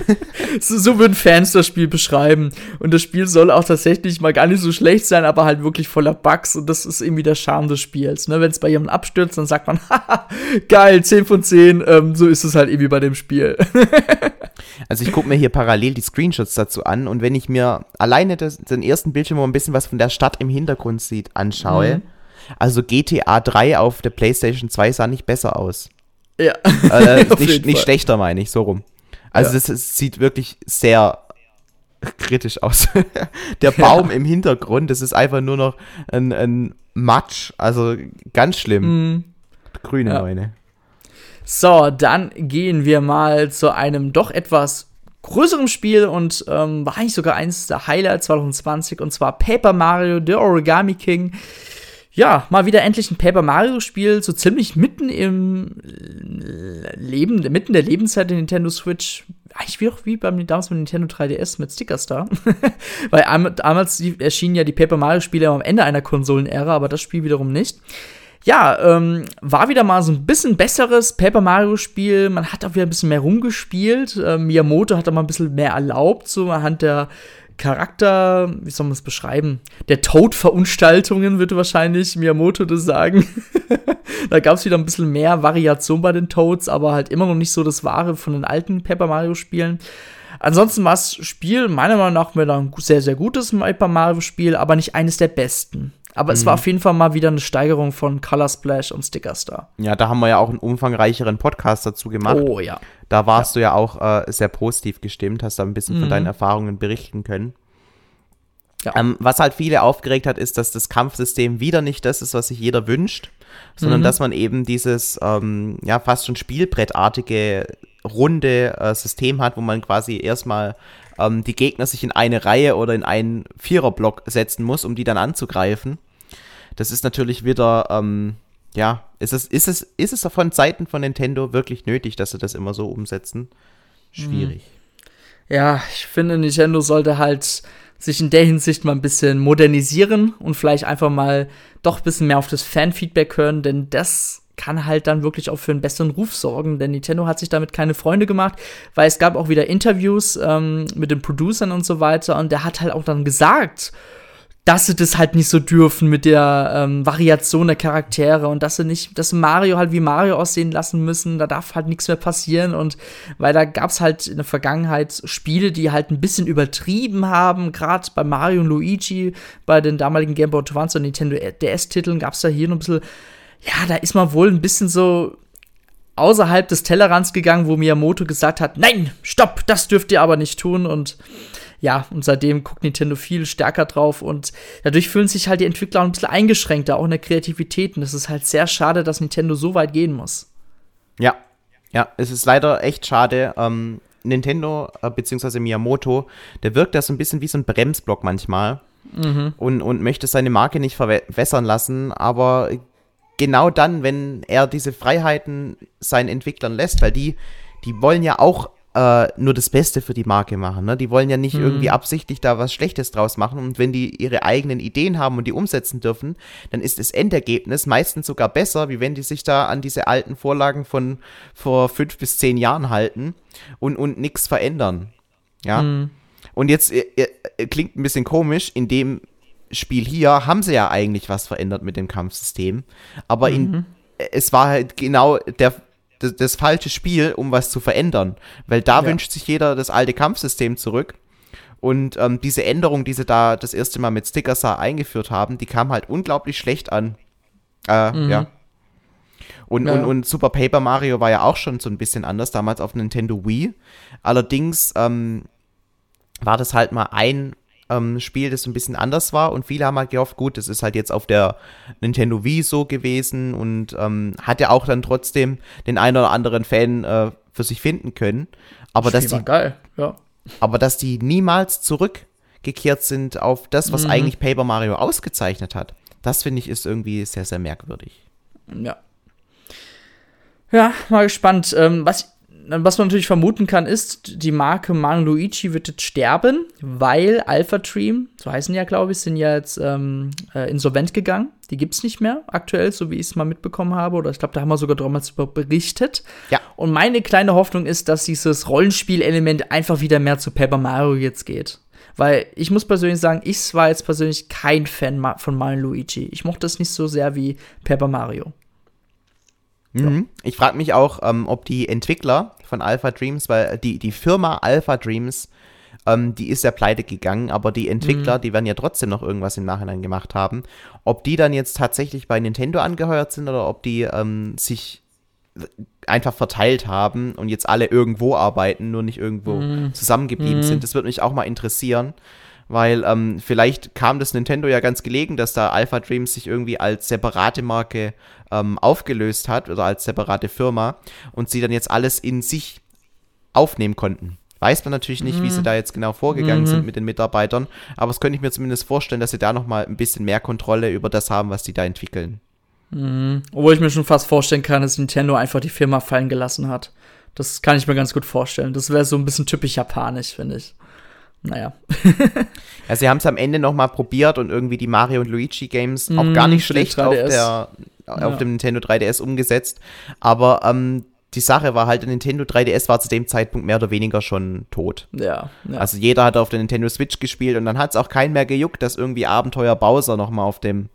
so, so, würden Fans das Spiel beschreiben. Und das Spiel soll auch tatsächlich mal gar nicht so schlecht sein, aber halt wirklich voller Bugs. Und das ist irgendwie der Charme des Spiels. Ne? Wenn es bei jemandem abstürzt, dann sagt man, haha, geil, 10 von 10. Ähm, so ist es halt irgendwie bei dem Spiel. also ich gucke mir hier parallel die Screenshots dazu an und wenn ich mir alleine das, den ersten Bildschirm, wo man ein bisschen was von der Stadt im Hintergrund sieht, anschaue, mhm. also GTA 3 auf der PlayStation 2 sah nicht besser aus. Ja. Äh, nicht, nicht schlechter, meine ich, so rum. Also ja. es, sieht wirklich sehr kritisch aus. Der Baum ja. im Hintergrund, das ist einfach nur noch ein, ein Matsch, also ganz schlimm. Mhm. Grüne ja. Neune. So, dann gehen wir mal zu einem doch etwas größeren Spiel und ähm, war eigentlich sogar eins der Highlights 2020 und zwar Paper Mario The Origami King ja, mal wieder endlich ein Paper Mario Spiel, so ziemlich mitten im Leben, mitten der Lebenszeit der Nintendo Switch. Eigentlich wie auch wie beim damals beim Nintendo 3DS mit Sticker Star. Weil damals erschienen ja die Paper Mario Spiele am Ende einer Konsolenära, aber das Spiel wiederum nicht. Ja, ähm, war wieder mal so ein bisschen besseres Paper Mario Spiel. Man hat auch wieder ein bisschen mehr rumgespielt. Ähm, Miyamoto hat da mal ein bisschen mehr erlaubt, so anhand der Charakter, wie soll man es beschreiben? Der Toad-Verunstaltungen, würde wahrscheinlich Miyamoto das sagen. da gab es wieder ein bisschen mehr Variation bei den Toads, aber halt immer noch nicht so das Wahre von den alten Paper Mario-Spielen. Ansonsten war das Spiel meiner Meinung nach wieder ein sehr, sehr gutes Paper Mario-Spiel, aber nicht eines der besten. Aber mhm. es war mhm. auf jeden Fall mal wieder eine Steigerung von Color Splash und Sticker Star. Ja, da haben wir ja auch einen umfangreicheren Podcast dazu gemacht. Oh ja. Da warst ja. du ja auch äh, sehr positiv gestimmt, hast da ein bisschen mhm. von deinen Erfahrungen berichten können. Ja. Ähm, was halt viele aufgeregt hat, ist, dass das Kampfsystem wieder nicht das ist, was sich jeder wünscht, sondern mhm. dass man eben dieses ähm, ja fast schon Spielbrettartige runde äh, System hat, wo man quasi erstmal ähm, die Gegner sich in eine Reihe oder in einen Viererblock setzen muss, um die dann anzugreifen. Das ist natürlich wieder, ähm, ja, ist es, ist, es, ist es von Seiten von Nintendo wirklich nötig, dass sie das immer so umsetzen? Schwierig. Hm. Ja, ich finde, Nintendo sollte halt sich in der Hinsicht mal ein bisschen modernisieren und vielleicht einfach mal doch ein bisschen mehr auf das Fanfeedback hören, denn das kann halt dann wirklich auch für einen besseren Ruf sorgen, denn Nintendo hat sich damit keine Freunde gemacht, weil es gab auch wieder Interviews ähm, mit den Producern und so weiter und der hat halt auch dann gesagt, dass sie das halt nicht so dürfen mit der ähm, Variation der Charaktere und dass sie nicht, dass Mario halt wie Mario aussehen lassen müssen, da darf halt nichts mehr passieren und weil da gab es halt in der Vergangenheit Spiele, die halt ein bisschen übertrieben haben, gerade bei Mario und Luigi, bei den damaligen Game Boy Advance und Nintendo DS-Titeln gab es da hier noch ein bisschen, ja, da ist man wohl ein bisschen so außerhalb des Tellerrands gegangen, wo Miyamoto gesagt hat, nein, stopp, das dürft ihr aber nicht tun und ja, und seitdem guckt Nintendo viel stärker drauf und dadurch fühlen sich halt die Entwickler ein bisschen eingeschränkter, auch in der Kreativität. Und es ist halt sehr schade, dass Nintendo so weit gehen muss. Ja, ja, es ist leider echt schade. Ähm, Nintendo äh, bzw. Miyamoto, der wirkt da so ein bisschen wie so ein Bremsblock manchmal mhm. und, und möchte seine Marke nicht verwässern lassen, aber genau dann, wenn er diese Freiheiten seinen Entwicklern lässt, weil die, die wollen ja auch äh, nur das Beste für die Marke machen. Ne? Die wollen ja nicht mhm. irgendwie absichtlich da was Schlechtes draus machen. Und wenn die ihre eigenen Ideen haben und die umsetzen dürfen, dann ist das Endergebnis meistens sogar besser, wie wenn die sich da an diese alten Vorlagen von vor fünf bis zehn Jahren halten und, und nichts verändern. Ja. Mhm. Und jetzt äh, äh, klingt ein bisschen komisch, in dem Spiel hier haben sie ja eigentlich was verändert mit dem Kampfsystem. Aber mhm. in, es war halt genau der, das, das, falsche Spiel, um was zu verändern. Weil da ja. wünscht sich jeder das alte Kampfsystem zurück. Und ähm, diese Änderung, die sie da das erste Mal mit Stickersar eingeführt haben, die kam halt unglaublich schlecht an. Äh, mhm. ja. Und, ja. und, und Super Paper Mario war ja auch schon so ein bisschen anders, damals auf Nintendo Wii. Allerdings ähm, war das halt mal ein ähm, Spiel, das ein bisschen anders war und viele haben halt gehofft, gut, das ist halt jetzt auf der Nintendo Wii so gewesen und ähm, hat ja auch dann trotzdem den einen oder anderen Fan äh, für sich finden können. Aber das dass die, geil, ja. Aber dass die niemals zurückgekehrt sind auf das, was mhm. eigentlich Paper Mario ausgezeichnet hat, das finde ich ist irgendwie sehr, sehr merkwürdig. Ja. Ja, mal gespannt. Ähm, was was man natürlich vermuten kann, ist, die Marke Mario Luigi wird jetzt sterben, weil Alpha Dream, so heißen die ja, glaube ich, sind ja jetzt ähm, äh, insolvent gegangen. Die gibt es nicht mehr aktuell, so wie ich es mal mitbekommen habe. Oder ich glaube, da haben wir sogar damals berichtet. Ja. Und meine kleine Hoffnung ist, dass dieses Rollenspielelement einfach wieder mehr zu Paper Mario jetzt geht. Weil ich muss persönlich sagen, ich war jetzt persönlich kein Fan von Mario Luigi. Ich mochte es nicht so sehr wie Paper Mario. Mhm. Ich frage mich auch, ähm, ob die Entwickler von Alpha Dreams, weil die, die Firma Alpha Dreams, ähm, die ist ja pleite gegangen, aber die Entwickler, mhm. die werden ja trotzdem noch irgendwas im Nachhinein gemacht haben. Ob die dann jetzt tatsächlich bei Nintendo angeheuert sind oder ob die ähm, sich einfach verteilt haben und jetzt alle irgendwo arbeiten, nur nicht irgendwo mhm. zusammengeblieben mhm. sind. Das würde mich auch mal interessieren weil ähm, vielleicht kam das Nintendo ja ganz gelegen, dass da Alpha Dreams sich irgendwie als separate Marke ähm, aufgelöst hat oder als separate Firma und sie dann jetzt alles in sich aufnehmen konnten. Weiß man natürlich nicht, mhm. wie sie mhm. da jetzt genau vorgegangen mhm. sind mit den Mitarbeitern, aber es könnte ich mir zumindest vorstellen, dass sie da noch mal ein bisschen mehr Kontrolle über das haben, was die da entwickeln. Mhm. Obwohl ich mir schon fast vorstellen kann, dass Nintendo einfach die Firma fallen gelassen hat. Das kann ich mir ganz gut vorstellen. Das wäre so ein bisschen typisch japanisch, finde ich naja. ja, sie haben es am Ende noch mal probiert und irgendwie die Mario und Luigi Games auch gar nicht mm, schlecht auf, der, auf ja. dem Nintendo 3DS umgesetzt. Aber ähm, die Sache war halt, der Nintendo 3DS war zu dem Zeitpunkt mehr oder weniger schon tot. Ja, ja. Also jeder hat auf der Nintendo Switch gespielt und dann hat es auch keinen mehr gejuckt, dass irgendwie Abenteuer Bowser noch mal auf dem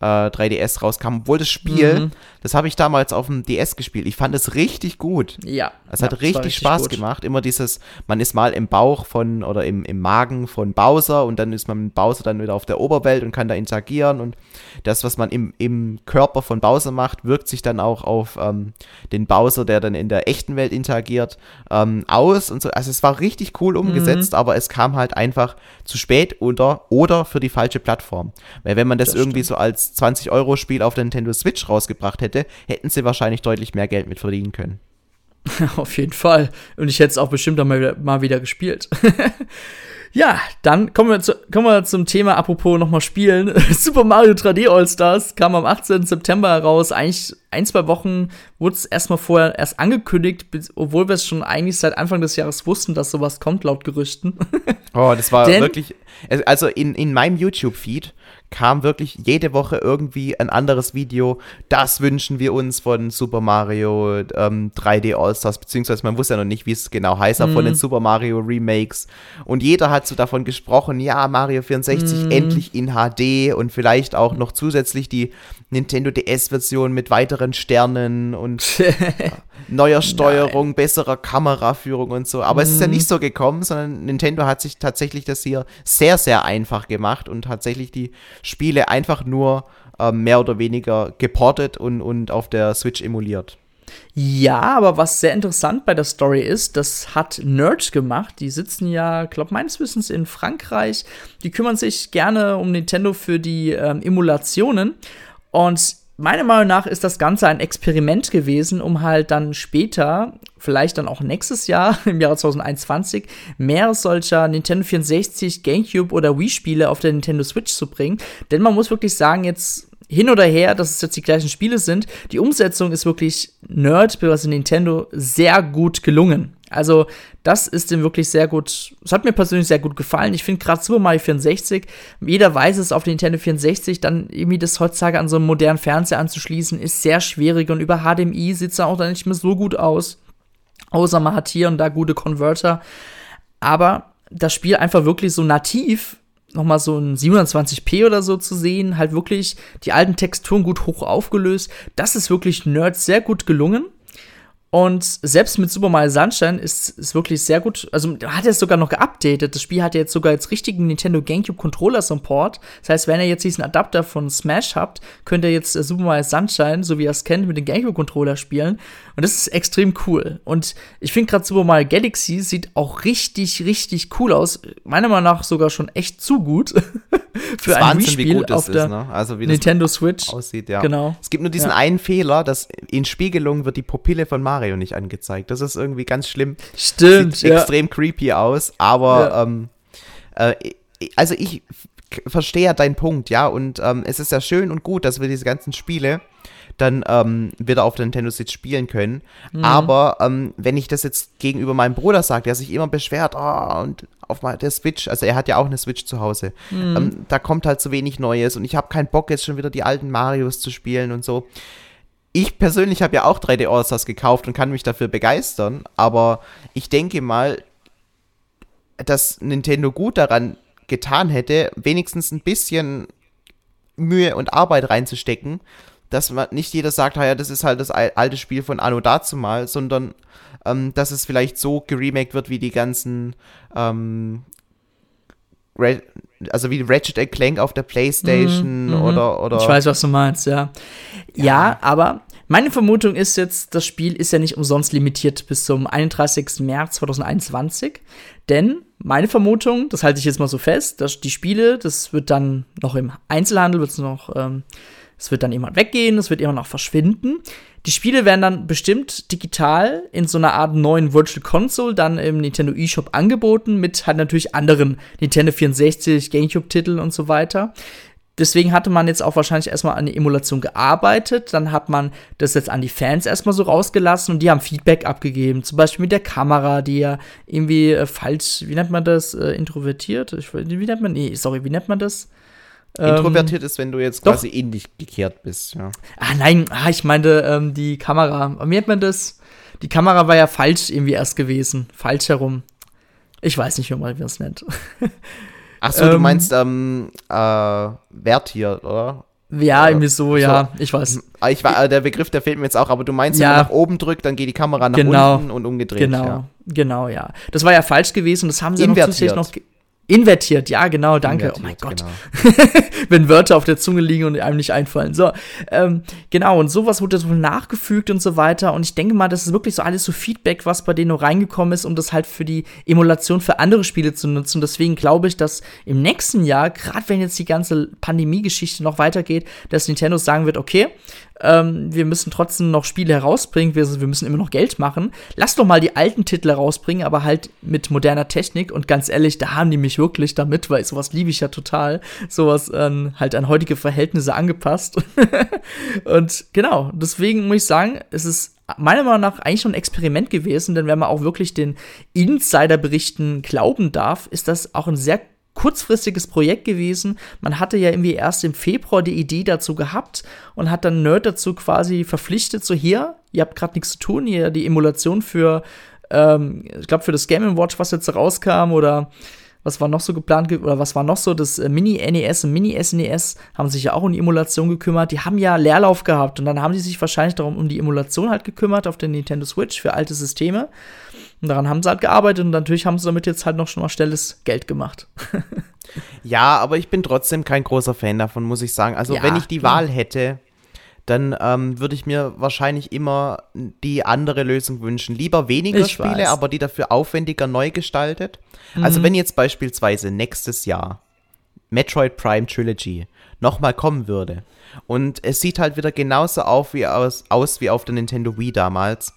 äh, 3DS rauskam. Obwohl das Spiel, mhm. das habe ich damals auf dem DS gespielt. Ich fand es richtig gut. Ja. Es hat ja, richtig, richtig, Spaß gut. gemacht. Immer dieses, man ist mal im Bauch von oder im, im Magen von Bowser und dann ist man mit Bowser dann wieder auf der Oberwelt und kann da interagieren. Und das, was man im, im Körper von Bowser macht, wirkt sich dann auch auf ähm, den Bowser, der dann in der echten Welt interagiert, ähm, aus und so. Also es war richtig cool umgesetzt, mhm. aber es kam halt einfach zu spät oder, oder für die falsche Plattform. Weil wenn man das, das irgendwie stimmt. so als 20-Euro-Spiel auf der Nintendo Switch rausgebracht hätte, hätten sie wahrscheinlich deutlich mehr Geld mit verdienen können. auf jeden Fall. Und ich hätte es auch bestimmt mal wieder, mal wieder gespielt. Ja, dann kommen wir, zu, kommen wir zum Thema, apropos nochmal spielen. Super Mario 3D All-Stars kam am 18. September heraus. Eigentlich ein, zwei Wochen wurde es erstmal vorher erst angekündigt, obwohl wir es schon eigentlich seit Anfang des Jahres wussten, dass sowas kommt, laut Gerüchten. Oh, das war Denn, wirklich. Also in, in meinem YouTube-Feed kam wirklich jede Woche irgendwie ein anderes Video. Das wünschen wir uns von Super Mario ähm, 3D All-Stars, beziehungsweise man wusste ja noch nicht, wie es genau heißt, mhm. von den Super Mario Remakes. Und jeder hat so davon gesprochen, ja, Mario 64 mhm. endlich in HD und vielleicht auch noch zusätzlich die Nintendo DS-Version mit weiteren Sternen und neuer Steuerung, Nein. besserer Kameraführung und so. Aber mm. es ist ja nicht mhm. so gekommen, sondern Nintendo hat sich tatsächlich das hier sehr, sehr einfach gemacht und tatsächlich die Spiele einfach nur äh, mehr oder weniger geportet und, und auf der Switch emuliert. Ja, aber was sehr interessant bei der Story ist, das hat Nerds gemacht. Die sitzen ja, glaube meines Wissens in Frankreich. Die kümmern sich gerne um Nintendo für die ähm, Emulationen. Und meiner Meinung nach ist das Ganze ein Experiment gewesen, um halt dann später, vielleicht dann auch nächstes Jahr, im Jahre 2021, mehr solcher Nintendo 64, GameCube oder Wii-Spiele auf der Nintendo Switch zu bringen. Denn man muss wirklich sagen, jetzt hin oder her, dass es jetzt die gleichen Spiele sind, die Umsetzung ist wirklich Nerd, bzw. Nintendo, sehr gut gelungen. Also, das ist dem wirklich sehr gut. Es hat mir persönlich sehr gut gefallen. Ich finde gerade Super Mario 64, jeder weiß es auf der Nintendo 64, dann irgendwie das heutzutage an so einem modernen Fernseher anzuschließen, ist sehr schwierig und über HDMI sieht es auch dann nicht mehr so gut aus. Außer man hat hier und da gute Converter. Aber das Spiel einfach wirklich so nativ nochmal so ein 720p oder so zu sehen, halt wirklich die alten Texturen gut hoch aufgelöst. Das ist wirklich Nerds sehr gut gelungen. Und selbst mit Super Mario Sunshine ist es wirklich sehr gut. Also hat er es sogar noch geupdatet. Das Spiel hat jetzt sogar jetzt richtigen Nintendo GameCube Controller Support. Das heißt, wenn ihr jetzt diesen Adapter von Smash habt, könnt ihr jetzt äh, Super Mario Sunshine, so wie ihr es kennt, mit dem GameCube Controller spielen. Und das ist extrem cool. Und ich finde gerade Super Mario Galaxy sieht auch richtig, richtig cool aus. Meiner Meinung nach sogar schon echt zu gut. für das ein Wahnsinn, Wii-Spiel auf der ist, ne? also Nintendo Switch aussieht. Ja. Genau. Es gibt nur diesen ja. einen Fehler, dass in Spiegelung wird die Pupille von Mario nicht angezeigt. Das ist irgendwie ganz schlimm. Stimmt. Sieht ja. extrem creepy aus, aber ja. ähm, äh, also ich verstehe ja deinen Punkt, ja, und ähm, es ist ja schön und gut, dass wir diese ganzen Spiele dann ähm, wieder auf der Nintendo Switch spielen können. Mhm. Aber ähm, wenn ich das jetzt gegenüber meinem Bruder sage, der sich immer beschwert, oh, und auf der Switch, also er hat ja auch eine Switch zu Hause, mhm. ähm, da kommt halt so wenig Neues und ich habe keinen Bock jetzt schon wieder die alten Marios zu spielen und so. Ich persönlich habe ja auch 3D All-Stars gekauft und kann mich dafür begeistern, aber ich denke mal, dass Nintendo gut daran getan hätte, wenigstens ein bisschen Mühe und Arbeit reinzustecken, dass man nicht jeder sagt, ja, das ist halt das alte Spiel von Anno dazumal, sondern ähm, dass es vielleicht so geremaked wird wie die ganzen ähm, also wie Ratchet Clank auf der Playstation mhm, oder, oder. Ich weiß, was du meinst, ja. ja. Ja, aber meine Vermutung ist jetzt, das Spiel ist ja nicht umsonst limitiert bis zum 31. März 2021. Denn meine Vermutung, das halte ich jetzt mal so fest, dass die Spiele, das wird dann noch im Einzelhandel, wird es noch ähm, es wird dann irgendwann weggehen, es wird immer noch verschwinden. Die Spiele werden dann bestimmt digital in so einer Art neuen Virtual Console dann im Nintendo eShop angeboten, mit halt natürlich anderen Nintendo 64, GameCube-Titeln und so weiter. Deswegen hatte man jetzt auch wahrscheinlich erstmal an der Emulation gearbeitet. Dann hat man das jetzt an die Fans erstmal so rausgelassen und die haben Feedback abgegeben. Zum Beispiel mit der Kamera, die ja irgendwie äh, falsch, wie nennt man das, äh, introvertiert? Ich, wie nennt man, nee, sorry, wie nennt man das? Introvertiert ähm, ist, wenn du jetzt quasi in dich gekehrt bist, ja. Ah, nein, ah, ich meinte ähm, die Kamera. Wie nennt man das? Die Kamera war ja falsch irgendwie erst gewesen. Falsch herum. Ich weiß nicht, wie man es nennt. Ach so, ähm, du meinst ähm, äh, vertiert, oder? Ja, irgendwie so, ja, so. ich weiß. Ah, ich war, der Begriff, der fehlt mir jetzt auch, aber du meinst, ja. wenn man nach oben drückt, dann geht die Kamera nach genau. unten und umgedreht. Genau, ja. genau, ja. Das war ja falsch gewesen, das haben sie Invertiert. noch zusätzlich noch Invertiert, ja, genau, danke. Invertiert, oh mein Gott. Genau. Wenn Wörter auf der Zunge liegen und einem nicht einfallen. So, ähm, genau, und sowas wurde so nachgefügt und so weiter. Und ich denke mal, das ist wirklich so alles so Feedback, was bei denen noch reingekommen ist, um das halt für die Emulation für andere Spiele zu nutzen. Deswegen glaube ich, dass im nächsten Jahr, gerade wenn jetzt die ganze Pandemie-Geschichte noch weitergeht, dass Nintendo sagen wird, okay, ähm, wir müssen trotzdem noch Spiele herausbringen, wir, wir, müssen immer noch Geld machen. Lass doch mal die alten Titel herausbringen, aber halt mit moderner Technik. Und ganz ehrlich, da haben die mich wirklich damit, weil sowas liebe ich ja total. Sowas ähm, halt an heutige Verhältnisse angepasst. und genau, deswegen muss ich sagen, es ist meiner Meinung nach eigentlich schon ein Experiment gewesen, denn wenn man auch wirklich den Insider-Berichten glauben darf, ist das auch ein sehr kurzfristiges Projekt gewesen. Man hatte ja irgendwie erst im Februar die Idee dazu gehabt und hat dann Nerd dazu quasi verpflichtet, so hier, ihr habt gerade nichts zu tun, hier die Emulation für, ähm, ich glaube für das Game Watch, was jetzt rauskam oder was war noch so geplant oder was war noch so das äh, Mini NES und Mini SNES haben sich ja auch um die Emulation gekümmert. Die haben ja Leerlauf gehabt und dann haben die sich wahrscheinlich darum um die Emulation halt gekümmert auf der Nintendo Switch für alte Systeme. Und daran haben sie halt gearbeitet und natürlich haben sie damit jetzt halt noch schon mal schnelles Geld gemacht. ja, aber ich bin trotzdem kein großer Fan davon, muss ich sagen. Also, ja, wenn ich die klar. Wahl hätte, dann ähm, würde ich mir wahrscheinlich immer die andere Lösung wünschen. Lieber weniger ich Spiele, weiß. aber die dafür aufwendiger neu gestaltet. Also, mhm. Also wenn jetzt beispielsweise nächstes Jahr Metroid Prime Trilogy nochmal kommen würde. Und es sieht halt wieder genauso auf wie aus, aus wie auf der Nintendo Wii damals.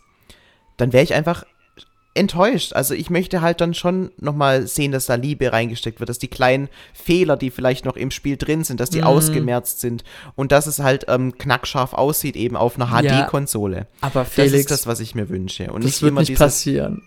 Dann wäre ich einfach enttäuscht. Also ich möchte halt dann schon nochmal sehen, dass da Liebe reingesteckt wird, dass die kleinen Fehler, die vielleicht noch im Spiel drin sind, dass die mm. ausgemerzt sind und dass es halt ähm, knackscharf aussieht eben auf einer HD-Konsole. Aber Felix, das ist das, was ich mir wünsche. Und das nicht wird immer nicht dieses, passieren.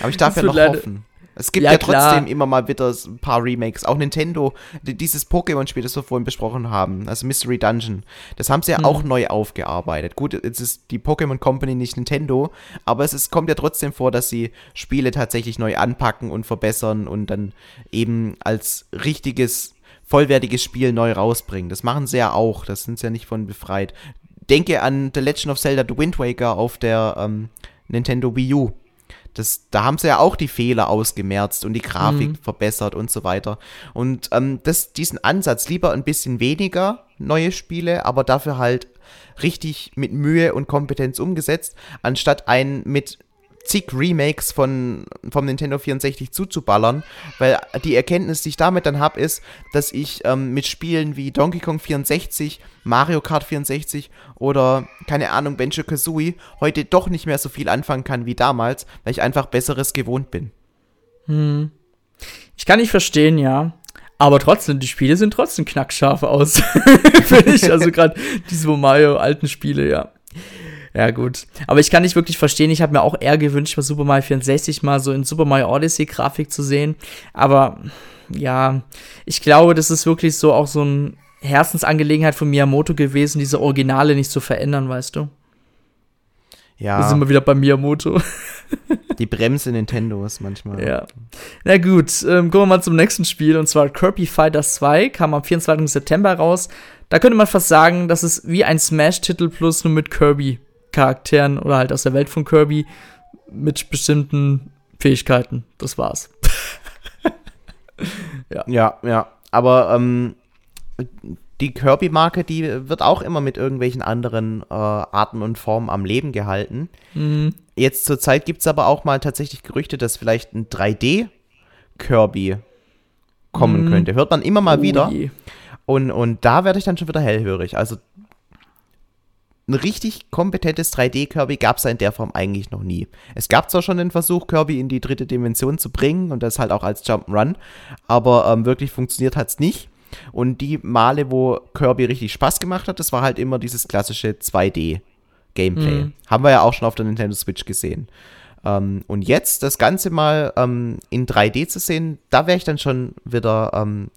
Aber ich darf das ja noch hoffen. Es gibt ja, ja trotzdem immer mal wieder ein paar Remakes. Auch Nintendo, dieses Pokémon-Spiel, das wir vorhin besprochen haben, also Mystery Dungeon, das haben sie ja hm. auch neu aufgearbeitet. Gut, jetzt ist die Pokémon Company nicht Nintendo, aber es ist, kommt ja trotzdem vor, dass sie Spiele tatsächlich neu anpacken und verbessern und dann eben als richtiges, vollwertiges Spiel neu rausbringen. Das machen sie ja auch, das sind sie ja nicht von befreit. Denke an The Legend of Zelda The Wind Waker auf der ähm, Nintendo Wii U das, da haben sie ja auch die Fehler ausgemerzt und die Grafik mhm. verbessert und so weiter. Und ähm, das, diesen Ansatz, lieber ein bisschen weniger neue Spiele, aber dafür halt richtig mit Mühe und Kompetenz umgesetzt, anstatt ein mit zig Remakes von, vom Nintendo 64 zuzuballern, weil die Erkenntnis, die ich damit dann habe, ist, dass ich ähm, mit Spielen wie Donkey Kong 64, Mario Kart 64 oder, keine Ahnung, Banjo Kazooie heute doch nicht mehr so viel anfangen kann wie damals, weil ich einfach Besseres gewohnt bin. Hm. Ich kann nicht verstehen, ja. Aber trotzdem, die Spiele sind trotzdem knackscharf aus. Finde ich. Also gerade diese Mario alten Spiele, ja. Ja, gut. Aber ich kann nicht wirklich verstehen. Ich habe mir auch eher gewünscht, bei Super Mario 64 mal so in Super Mario Odyssey Grafik zu sehen. Aber ja, ich glaube, das ist wirklich so auch so eine Herzensangelegenheit von Miyamoto gewesen, diese Originale nicht zu verändern, weißt du? Ja. Da sind wir wieder bei Miyamoto. Die Bremse Nintendo ist manchmal. Ja. Na gut, ähm, kommen wir mal zum nächsten Spiel und zwar Kirby Fighters 2 kam am 24. September raus. Da könnte man fast sagen, das ist wie ein Smash-Titel plus nur mit Kirby. Charakteren oder halt aus der Welt von Kirby mit bestimmten Fähigkeiten. Das war's. ja. ja, ja. Aber ähm, die Kirby-Marke, die wird auch immer mit irgendwelchen anderen äh, Arten und Formen am Leben gehalten. Mhm. Jetzt zur Zeit gibt es aber auch mal tatsächlich Gerüchte, dass vielleicht ein 3D-Kirby kommen mhm. könnte. Hört man immer mal oh wieder. Und, und da werde ich dann schon wieder hellhörig. Also ein richtig kompetentes 3D-Kirby gab es in der Form eigentlich noch nie. Es gab zwar schon den Versuch, Kirby in die dritte Dimension zu bringen und das halt auch als Jump'n'Run, aber ähm, wirklich funktioniert hat es nicht. Und die Male, wo Kirby richtig Spaß gemacht hat, das war halt immer dieses klassische 2D-Gameplay. Mhm. Haben wir ja auch schon auf der Nintendo Switch gesehen. Ähm, und jetzt das Ganze mal ähm, in 3D zu sehen, da wäre ich dann schon wieder ähm,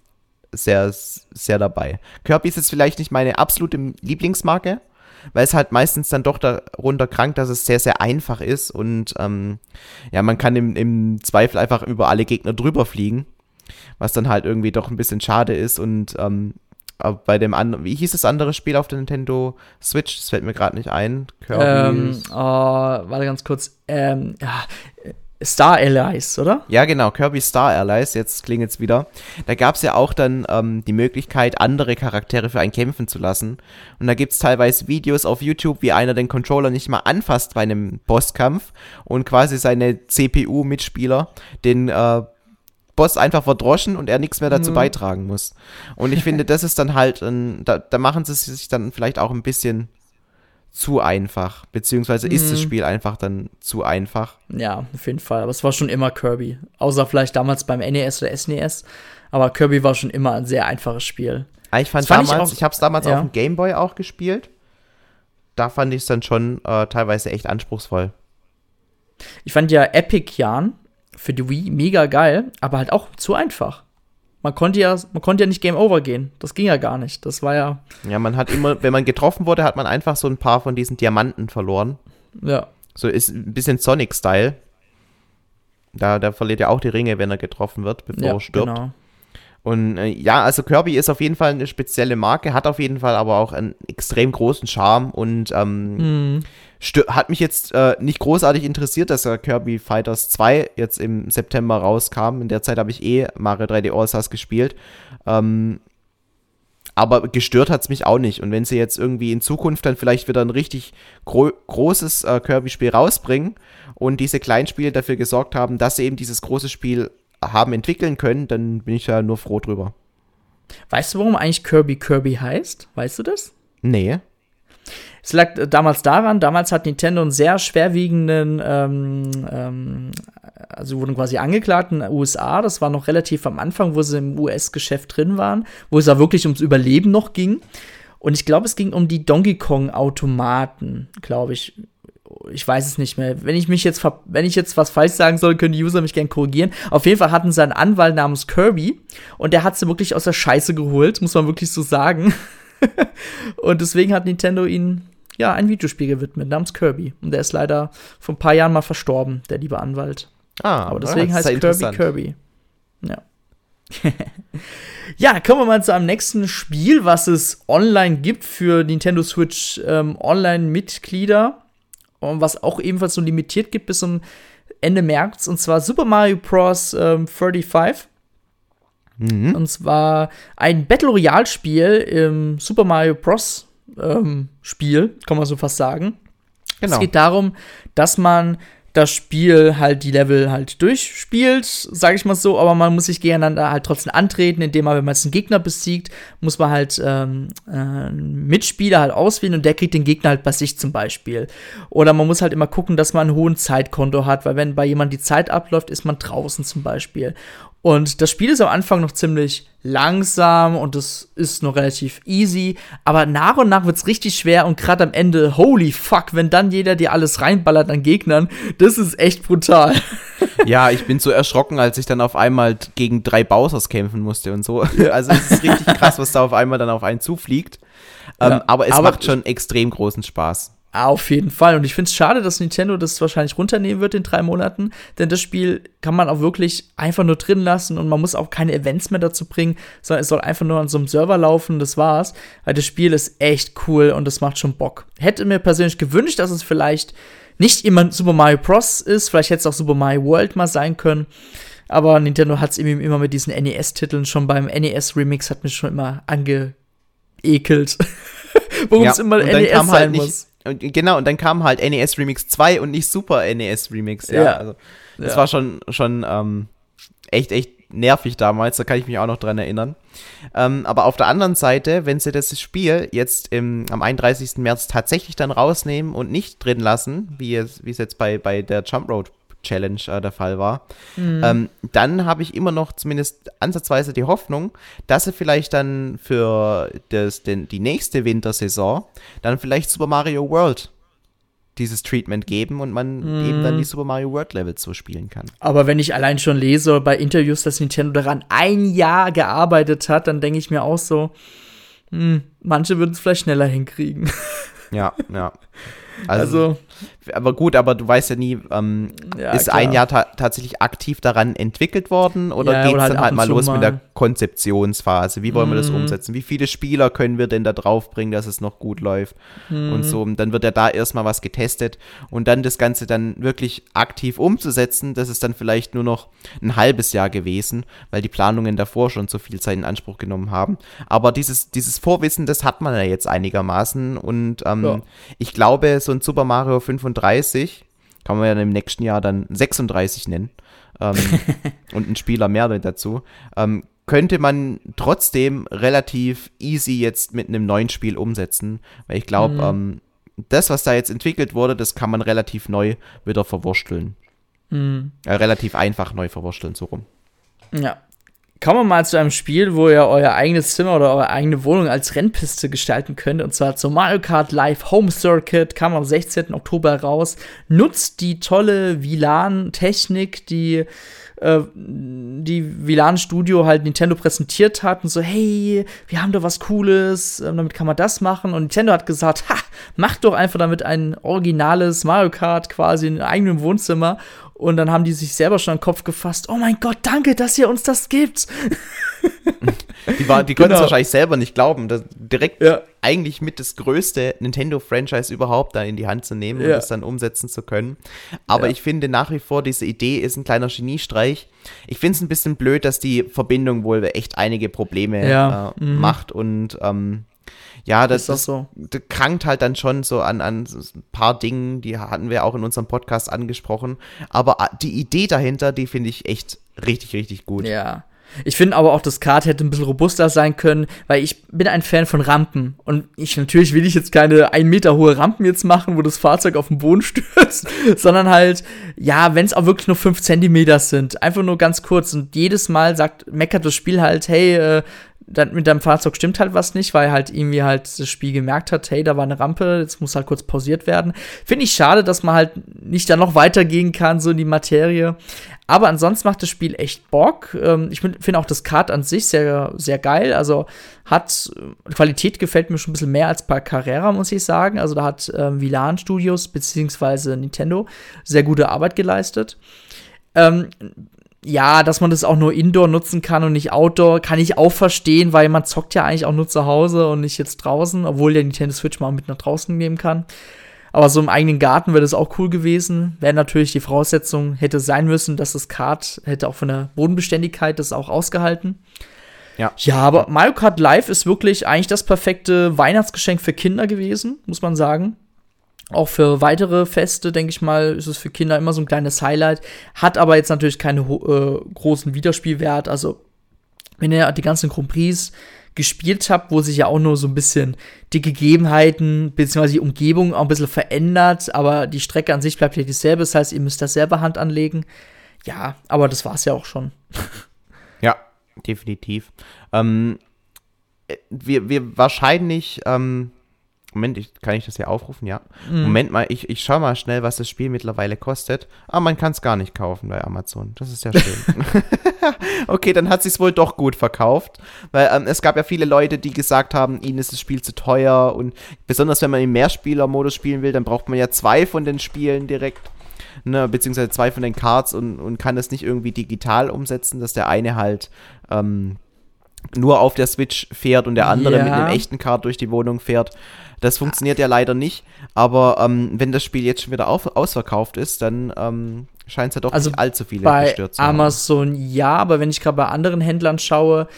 sehr, sehr dabei. Kirby ist jetzt vielleicht nicht meine absolute Lieblingsmarke, weil es halt meistens dann doch darunter krankt, dass es sehr, sehr einfach ist und ähm, ja, man kann im, im Zweifel einfach über alle Gegner drüber fliegen, was dann halt irgendwie doch ein bisschen schade ist und ähm, bei dem anderen, wie hieß das andere Spiel auf der Nintendo Switch? Das fällt mir gerade nicht ein. Kirby. Ähm, oh, warte ganz kurz. Ähm, ja, Star Allies, oder? Ja, genau, Kirby Star Allies, jetzt klingt es wieder. Da gab es ja auch dann ähm, die Möglichkeit, andere Charaktere für einen kämpfen zu lassen. Und da gibt es teilweise Videos auf YouTube, wie einer den Controller nicht mal anfasst bei einem Bosskampf und quasi seine CPU-Mitspieler den äh, Boss einfach verdroschen und er nichts mehr dazu mhm. beitragen muss. Und ich finde, das ist dann halt, ein, da, da machen sie sich dann vielleicht auch ein bisschen zu einfach, beziehungsweise ist das mhm. Spiel einfach dann zu einfach. Ja, auf jeden Fall. Aber es war schon immer Kirby. Außer vielleicht damals beim NES oder SNES. Aber Kirby war schon immer ein sehr einfaches Spiel. Ah, ich fand, fand damals, ich, ich habe es damals ja. auf dem Gameboy auch gespielt. Da fand ich es dann schon äh, teilweise echt anspruchsvoll. Ich fand ja Epic Jan für die Wii mega geil, aber halt auch zu einfach man konnte ja, man konnte ja nicht Game Over gehen. Das ging ja gar nicht. Das war ja. Ja, man hat immer, wenn man getroffen wurde, hat man einfach so ein paar von diesen Diamanten verloren. Ja. So ist ein bisschen Sonic-Style. Da, da verliert er auch die Ringe, wenn er getroffen wird, bevor ja, er stirbt. Genau. Und äh, ja, also Kirby ist auf jeden Fall eine spezielle Marke, hat auf jeden Fall aber auch einen extrem großen Charme und ähm, mhm. hat mich jetzt äh, nicht großartig interessiert, dass Kirby Fighters 2 jetzt im September rauskam. In der Zeit habe ich eh Mario 3D All-Stars gespielt. Ähm, aber gestört hat es mich auch nicht. Und wenn sie jetzt irgendwie in Zukunft dann vielleicht wieder ein richtig gro großes äh, Kirby-Spiel rausbringen und diese kleinen Spiele dafür gesorgt haben, dass sie eben dieses große Spiel haben entwickeln können, dann bin ich ja nur froh drüber. Weißt du, warum eigentlich Kirby Kirby heißt? Weißt du das? Nee. Es lag damals daran, damals hat Nintendo einen sehr schwerwiegenden, ähm, ähm, also wurden quasi angeklagt in den USA, das war noch relativ am Anfang, wo sie im US-Geschäft drin waren, wo es da wirklich ums Überleben noch ging. Und ich glaube, es ging um die Donkey Kong-Automaten, glaube ich. Ich weiß es nicht mehr. Wenn ich mich jetzt, wenn ich jetzt was falsch sagen soll, können die User mich gerne korrigieren. Auf jeden Fall hatten sie einen Anwalt namens Kirby und der hat sie wirklich aus der Scheiße geholt, muss man wirklich so sagen. und deswegen hat Nintendo ihn ja ein Videospiel gewidmet namens Kirby. Und der ist leider vor ein paar Jahren mal verstorben, der liebe Anwalt. Ah, aber deswegen heißt Kirby Kirby. Ja. ja, kommen wir mal zu einem nächsten Spiel, was es online gibt für Nintendo Switch ähm, Online-Mitglieder. Und was auch ebenfalls so limitiert gibt bis zum Ende März. Und zwar Super Mario Bros. Ähm, 35. Mhm. Und zwar ein Battle Royale-Spiel im Super Mario Bros. Ähm, Spiel, kann man so fast sagen. Genau. Es geht darum, dass man das Spiel halt die Level halt durchspielt, sage ich mal so, aber man muss sich gegeneinander halt trotzdem antreten, indem man, wenn man jetzt einen Gegner besiegt, muss man halt ähm, äh, einen Mitspieler halt auswählen und der kriegt den Gegner halt bei sich zum Beispiel. Oder man muss halt immer gucken, dass man einen hohen Zeitkonto hat, weil wenn bei jemand die Zeit abläuft, ist man draußen zum Beispiel. Und das Spiel ist am Anfang noch ziemlich langsam und es ist noch relativ easy, aber nach und nach wird es richtig schwer und gerade am Ende, holy fuck, wenn dann jeder dir alles reinballert an Gegnern, das ist echt brutal. Ja, ich bin so erschrocken, als ich dann auf einmal gegen drei Bowsers kämpfen musste und so. Also es ist richtig krass, was da auf einmal dann auf einen zufliegt. Ähm, ja, aber es aber macht schon extrem großen Spaß. Auf jeden Fall. Und ich finde es schade, dass Nintendo das wahrscheinlich runternehmen wird in drei Monaten. Denn das Spiel kann man auch wirklich einfach nur drin lassen und man muss auch keine Events mehr dazu bringen, sondern es soll einfach nur an so einem Server laufen. Das war's. Weil das Spiel ist echt cool und das macht schon Bock. Hätte mir persönlich gewünscht, dass es vielleicht nicht immer Super Mario Bros. ist. Vielleicht hätte es auch Super Mario World mal sein können. Aber Nintendo hat es eben immer mit diesen NES-Titeln schon beim NES-Remix hat mich schon immer angeekelt. Warum es immer NES sein halt muss und, genau, und dann kam halt NES Remix 2 und nicht Super NES Remix. Ja, ja. also das ja. war schon, schon ähm, echt, echt nervig damals, da kann ich mich auch noch dran erinnern. Ähm, aber auf der anderen Seite, wenn sie das Spiel jetzt im, am 31. März tatsächlich dann rausnehmen und nicht drin lassen, wie es, wie es jetzt bei, bei der Jump Road Challenge äh, der Fall war, mhm. ähm, dann habe ich immer noch zumindest ansatzweise die Hoffnung, dass sie vielleicht dann für das, den, die nächste Wintersaison dann vielleicht Super Mario World dieses Treatment geben und man mm. eben dann die Super Mario World Levels so spielen kann. Aber wenn ich allein schon lese bei Interviews, dass Nintendo daran ein Jahr gearbeitet hat, dann denke ich mir auch so, hm, manche würden es vielleicht schneller hinkriegen. Ja, ja. Also, also, aber gut, aber du weißt ja nie, ähm, ja, ist klar. ein Jahr ta tatsächlich aktiv daran entwickelt worden oder ja, geht es halt dann halt mal los mal. mit der Konzeptionsphase? Wie wollen mhm. wir das mhm. umsetzen? Wie viele Spieler können wir denn da drauf bringen, dass es noch gut läuft? Mhm. Und so, dann wird ja da erstmal was getestet und dann das Ganze dann wirklich aktiv umzusetzen, das ist dann vielleicht nur noch ein halbes Jahr gewesen, weil die Planungen davor schon so viel Zeit in Anspruch genommen haben. Aber dieses, dieses Vorwissen, das hat man ja jetzt einigermaßen und ähm, ja. ich glaube, so ein Super Mario 35, kann man ja im nächsten Jahr dann 36 nennen, ähm, und ein Spieler mehr dazu, ähm, könnte man trotzdem relativ easy jetzt mit einem neuen Spiel umsetzen, weil ich glaube, mhm. ähm, das, was da jetzt entwickelt wurde, das kann man relativ neu wieder verwursteln. Mhm. Äh, relativ einfach neu verwursteln, so rum. Ja, Kommen wir mal zu einem Spiel, wo ihr euer eigenes Zimmer oder eure eigene Wohnung als Rennpiste gestalten könnt. Und zwar zum Mario Kart Live Home Circuit. Kam am 16. Oktober raus. Nutzt die tolle WLAN-Technik, die äh, die WLAN Studio halt Nintendo präsentiert hat und so, hey, wir haben da was Cooles, äh, damit kann man das machen. Und Nintendo hat gesagt, ha, macht doch einfach damit ein originales Mario Kart quasi in eigenem Wohnzimmer. Und dann haben die sich selber schon den Kopf gefasst, oh mein Gott, danke, dass ihr uns das gibt. Die, war, die konnten es genau. wahrscheinlich selber nicht glauben, dass direkt ja. eigentlich mit das größte Nintendo-Franchise überhaupt da in die Hand zu nehmen ja. und das dann umsetzen zu können. Aber ja. ich finde nach wie vor, diese Idee ist ein kleiner Geniestreich. Ich finde es ein bisschen blöd, dass die Verbindung wohl echt einige Probleme äh, mhm. macht und ähm, ja, das, das, so? das, krankt halt dann schon so an, an ein paar Dingen, die hatten wir auch in unserem Podcast angesprochen. Aber ah, die Idee dahinter, die finde ich echt richtig, richtig gut. Ja. Ich finde aber auch, das Kart hätte ein bisschen robuster sein können, weil ich bin ein Fan von Rampen. Und ich natürlich will ich jetzt keine ein Meter hohe Rampen jetzt machen, wo das Fahrzeug auf den Boden stürzt, sondern halt, ja, wenn es auch wirklich nur fünf Zentimeter sind, einfach nur ganz kurz. Und jedes Mal sagt, meckert das Spiel halt, hey, äh, mit deinem Fahrzeug stimmt halt was nicht, weil halt irgendwie halt das Spiel gemerkt hat, hey, da war eine Rampe, jetzt muss halt kurz pausiert werden. Finde ich schade, dass man halt nicht da noch weitergehen kann, so in die Materie. Aber ansonsten macht das Spiel echt Bock. Ähm, ich finde auch das Kart an sich sehr, sehr geil. Also hat Qualität gefällt mir schon ein bisschen mehr als bei Carrera, muss ich sagen. Also da hat ähm, Vilan Studios bzw. Nintendo sehr gute Arbeit geleistet. Ähm, ja, dass man das auch nur Indoor nutzen kann und nicht Outdoor, kann ich auch verstehen, weil man zockt ja eigentlich auch nur zu Hause und nicht jetzt draußen, obwohl der Nintendo Switch mal mit nach draußen nehmen kann. Aber so im eigenen Garten wäre das auch cool gewesen. Wäre natürlich die Voraussetzung hätte sein müssen, dass das Kart hätte auch von der Bodenbeständigkeit das auch ausgehalten. Ja. Ja, aber Mario Kart Live ist wirklich eigentlich das perfekte Weihnachtsgeschenk für Kinder gewesen, muss man sagen. Auch für weitere Feste, denke ich mal, ist es für Kinder immer so ein kleines Highlight. Hat aber jetzt natürlich keine äh, großen Wiederspielwert. Also, wenn ihr die ganzen Grand Prix gespielt habe, wo sich ja auch nur so ein bisschen die Gegebenheiten bzw. die Umgebung auch ein bisschen verändert, aber die Strecke an sich bleibt ja dieselbe, das heißt, ihr müsst da selber Hand anlegen. Ja, aber das war es ja auch schon. Ja, definitiv. Ähm, äh, wir, wir wahrscheinlich ähm, Moment, ich, kann ich das hier aufrufen? Ja. Mhm. Moment mal, ich, ich schau mal schnell, was das Spiel mittlerweile kostet. Ah, man kann es gar nicht kaufen bei Amazon. Das ist ja schön. okay, dann hat es wohl doch gut verkauft. Weil ähm, es gab ja viele Leute, die gesagt haben, ihnen ist das Spiel zu teuer. Und besonders wenn man im Mehrspieler-Modus spielen will, dann braucht man ja zwei von den Spielen direkt. Ne, beziehungsweise zwei von den Cards und, und kann das nicht irgendwie digital umsetzen, dass der eine halt ähm, nur auf der Switch fährt und der andere ja. mit einem echten Card durch die Wohnung fährt. Das funktioniert ja leider nicht. Aber ähm, wenn das Spiel jetzt schon wieder auf, ausverkauft ist, dann ähm, scheint es ja doch also nicht allzu viele bei gestört zu haben. Amazon ja, aber wenn ich gerade bei anderen Händlern schaue,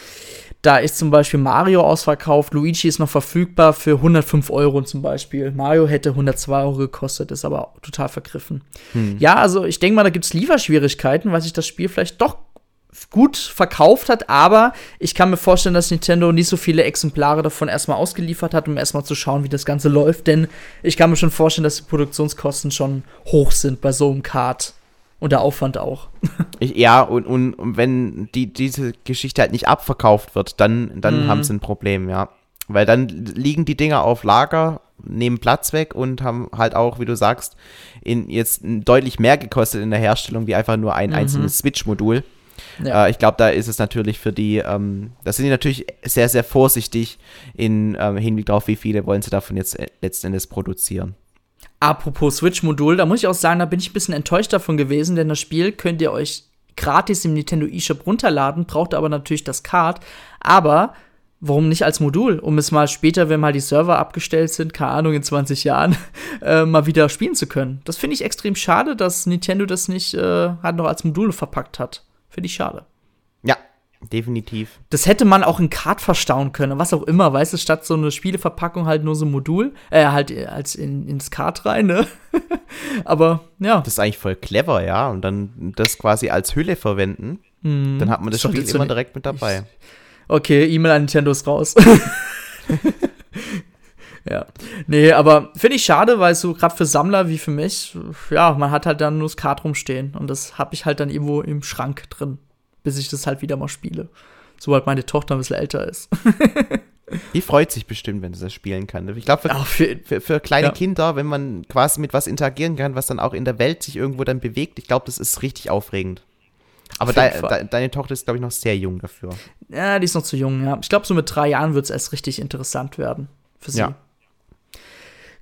da ist zum Beispiel Mario ausverkauft, Luigi ist noch verfügbar für 105 Euro zum Beispiel. Mario hätte 102 Euro gekostet, ist aber total vergriffen. Hm. Ja, also ich denke mal, da gibt es Lieferschwierigkeiten, weil sich das Spiel vielleicht doch gut verkauft hat, aber ich kann mir vorstellen, dass Nintendo nicht so viele Exemplare davon erstmal ausgeliefert hat, um erstmal zu schauen, wie das Ganze läuft, denn ich kann mir schon vorstellen, dass die Produktionskosten schon hoch sind bei so einem Card. Und der Aufwand auch. Ich, ja, und, und, und, wenn die, diese Geschichte halt nicht abverkauft wird, dann, dann mhm. haben sie ein Problem, ja. Weil dann liegen die Dinger auf Lager, nehmen Platz weg und haben halt auch, wie du sagst, in jetzt deutlich mehr gekostet in der Herstellung wie einfach nur ein mhm. einzelnes Switch-Modul. Ja. Äh, ich glaube, da ist es natürlich für die, ähm, da sind die natürlich sehr, sehr vorsichtig in ähm, Hinblick darauf, wie viele wollen sie davon jetzt äh, letztendlich produzieren. Apropos Switch-Modul, da muss ich auch sagen, da bin ich ein bisschen enttäuscht davon gewesen, denn das Spiel könnt ihr euch gratis im Nintendo eShop runterladen, braucht aber natürlich das Card. Aber warum nicht als Modul, um es mal später, wenn mal die Server abgestellt sind, keine Ahnung, in 20 Jahren, äh, mal wieder spielen zu können. Das finde ich extrem schade, dass Nintendo das nicht äh, halt noch als Modul verpackt hat. Finde ich schade. Ja, definitiv. Das hätte man auch in Card verstauen können, was auch immer, weißt du, statt so eine Spieleverpackung halt nur so ein Modul, äh, halt als in, ins Card rein, ne? Aber ja. Das ist eigentlich voll clever, ja. Und dann das quasi als Hülle verwenden. Mm, dann hat man das Spiel immer direkt mit dabei. Ich, okay, E-Mail an Nintendo ist raus. Ja. Nee, aber finde ich schade, weil so gerade für Sammler wie für mich, ja, man hat halt dann nur das Kart rumstehen und das habe ich halt dann irgendwo im Schrank drin, bis ich das halt wieder mal spiele. Sobald meine Tochter ein bisschen älter ist. Die freut sich bestimmt, wenn sie das spielen kann. Ich glaube, für, für, für, für, kleine ja. Kinder, wenn man quasi mit was interagieren kann, was dann auch in der Welt sich irgendwo dann bewegt, ich glaube, das ist richtig aufregend. Aber de, de, deine Tochter ist, glaube ich, noch sehr jung dafür. Ja, die ist noch zu jung, ja. Ich glaube, so mit drei Jahren wird es erst richtig interessant werden für sie. Ja.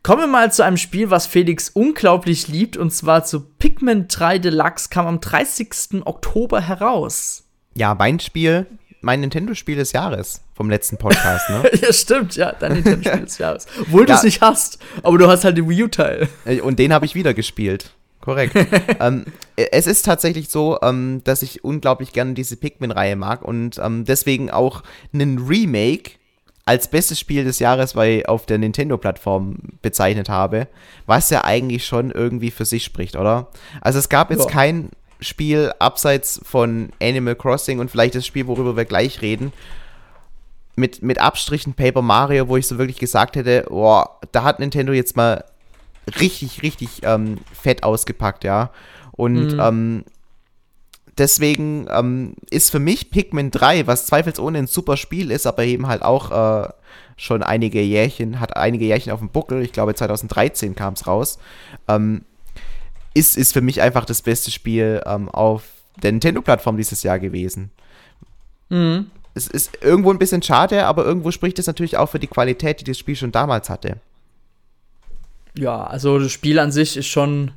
Kommen wir mal zu einem Spiel, was Felix unglaublich liebt, und zwar zu Pikmin 3 Deluxe, kam am 30. Oktober heraus. Ja, mein Spiel, mein Nintendo-Spiel des Jahres vom letzten Podcast, ne? ja, stimmt, ja, dein Nintendo-Spiel des Jahres. Obwohl ja. du es nicht hast, aber du hast halt den Wii U-Teil. Äh, und den habe ich wieder gespielt. Korrekt. ähm, es ist tatsächlich so, ähm, dass ich unglaublich gerne diese Pikmin-Reihe mag und ähm, deswegen auch einen Remake als bestes Spiel des Jahres bei, auf der Nintendo-Plattform bezeichnet habe, was ja eigentlich schon irgendwie für sich spricht, oder? Also es gab jetzt ja. kein Spiel abseits von Animal Crossing und vielleicht das Spiel, worüber wir gleich reden, mit, mit Abstrichen Paper Mario, wo ich so wirklich gesagt hätte, boah, da hat Nintendo jetzt mal richtig, richtig ähm, fett ausgepackt, ja. Und mhm. ähm, deswegen ähm, ist für mich Pikmin 3, was zweifelsohne ein super Spiel ist, aber eben halt auch äh, schon einige Jährchen, hat einige Jährchen auf dem Buckel, ich glaube 2013 kam es raus, ähm, ist, ist für mich einfach das beste Spiel ähm, auf der Nintendo-Plattform dieses Jahr gewesen. Mhm. Es ist irgendwo ein bisschen schade, aber irgendwo spricht es natürlich auch für die Qualität, die das Spiel schon damals hatte. Ja, also das Spiel an sich ist schon.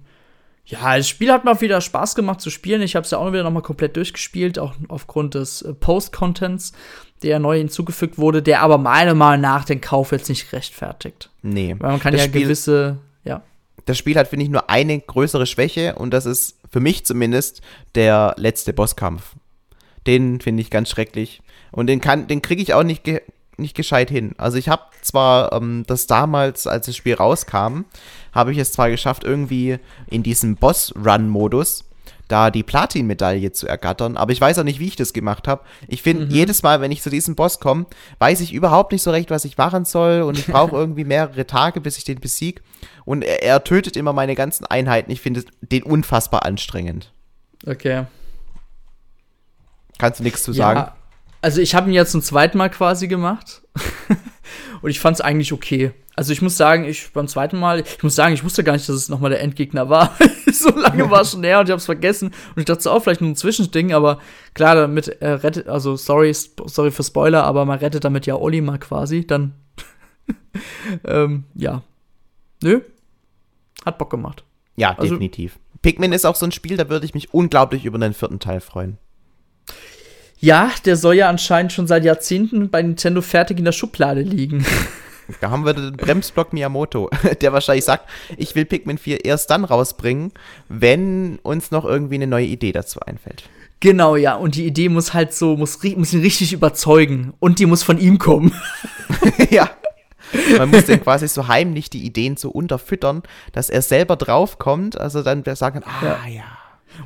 Ja, das Spiel hat mal wieder Spaß gemacht zu spielen. Ich habe es ja auch wieder nochmal komplett durchgespielt, auch aufgrund des äh, Post-Contents, der neu hinzugefügt wurde, der aber meiner Meinung nach den Kauf jetzt nicht rechtfertigt. Nee. Weil man kann ja Spiel gewisse, ja. Das Spiel hat, finde ich, nur eine größere Schwäche und das ist für mich zumindest der letzte Bosskampf. Den finde ich ganz schrecklich. Und den, den kriege ich auch nicht nicht gescheit hin. Also ich habe zwar ähm, das damals, als das Spiel rauskam, habe ich es zwar geschafft, irgendwie in diesem Boss-Run-Modus da die Platin-Medaille zu ergattern, aber ich weiß auch nicht, wie ich das gemacht habe. Ich finde, mhm. jedes Mal, wenn ich zu diesem Boss komme, weiß ich überhaupt nicht so recht, was ich machen soll und ich brauche irgendwie mehrere Tage, bis ich den besiege. Und er, er tötet immer meine ganzen Einheiten. Ich finde den unfassbar anstrengend. Okay. Kannst du nichts zu sagen? Ja, also ich habe ihn jetzt zum zweiten Mal quasi gemacht. und ich fand es eigentlich okay. Also ich muss sagen, ich beim zweiten Mal, ich muss sagen, ich wusste gar nicht, dass es nochmal der Endgegner war. so lange war es schon her und ich habe es vergessen. Und ich dachte auch vielleicht nur ein Zwischending, aber klar, damit äh, rettet, also sorry, sorry für Spoiler, aber man rettet damit ja Olimar quasi. Dann, ähm, ja. Nö. Hat Bock gemacht. Ja, also, definitiv. Pikmin ist auch so ein Spiel, da würde ich mich unglaublich über den vierten Teil freuen. Ja, der soll ja anscheinend schon seit Jahrzehnten bei Nintendo fertig in der Schublade liegen. Da haben wir den Bremsblock Miyamoto, der wahrscheinlich sagt, ich will Pikmin 4 erst dann rausbringen, wenn uns noch irgendwie eine neue Idee dazu einfällt. Genau, ja. Und die Idee muss halt so, muss, muss ihn richtig überzeugen. Und die muss von ihm kommen. ja. Man muss den quasi so heimlich die Ideen so unterfüttern, dass er selber draufkommt. Also dann sagen, ah ja. ja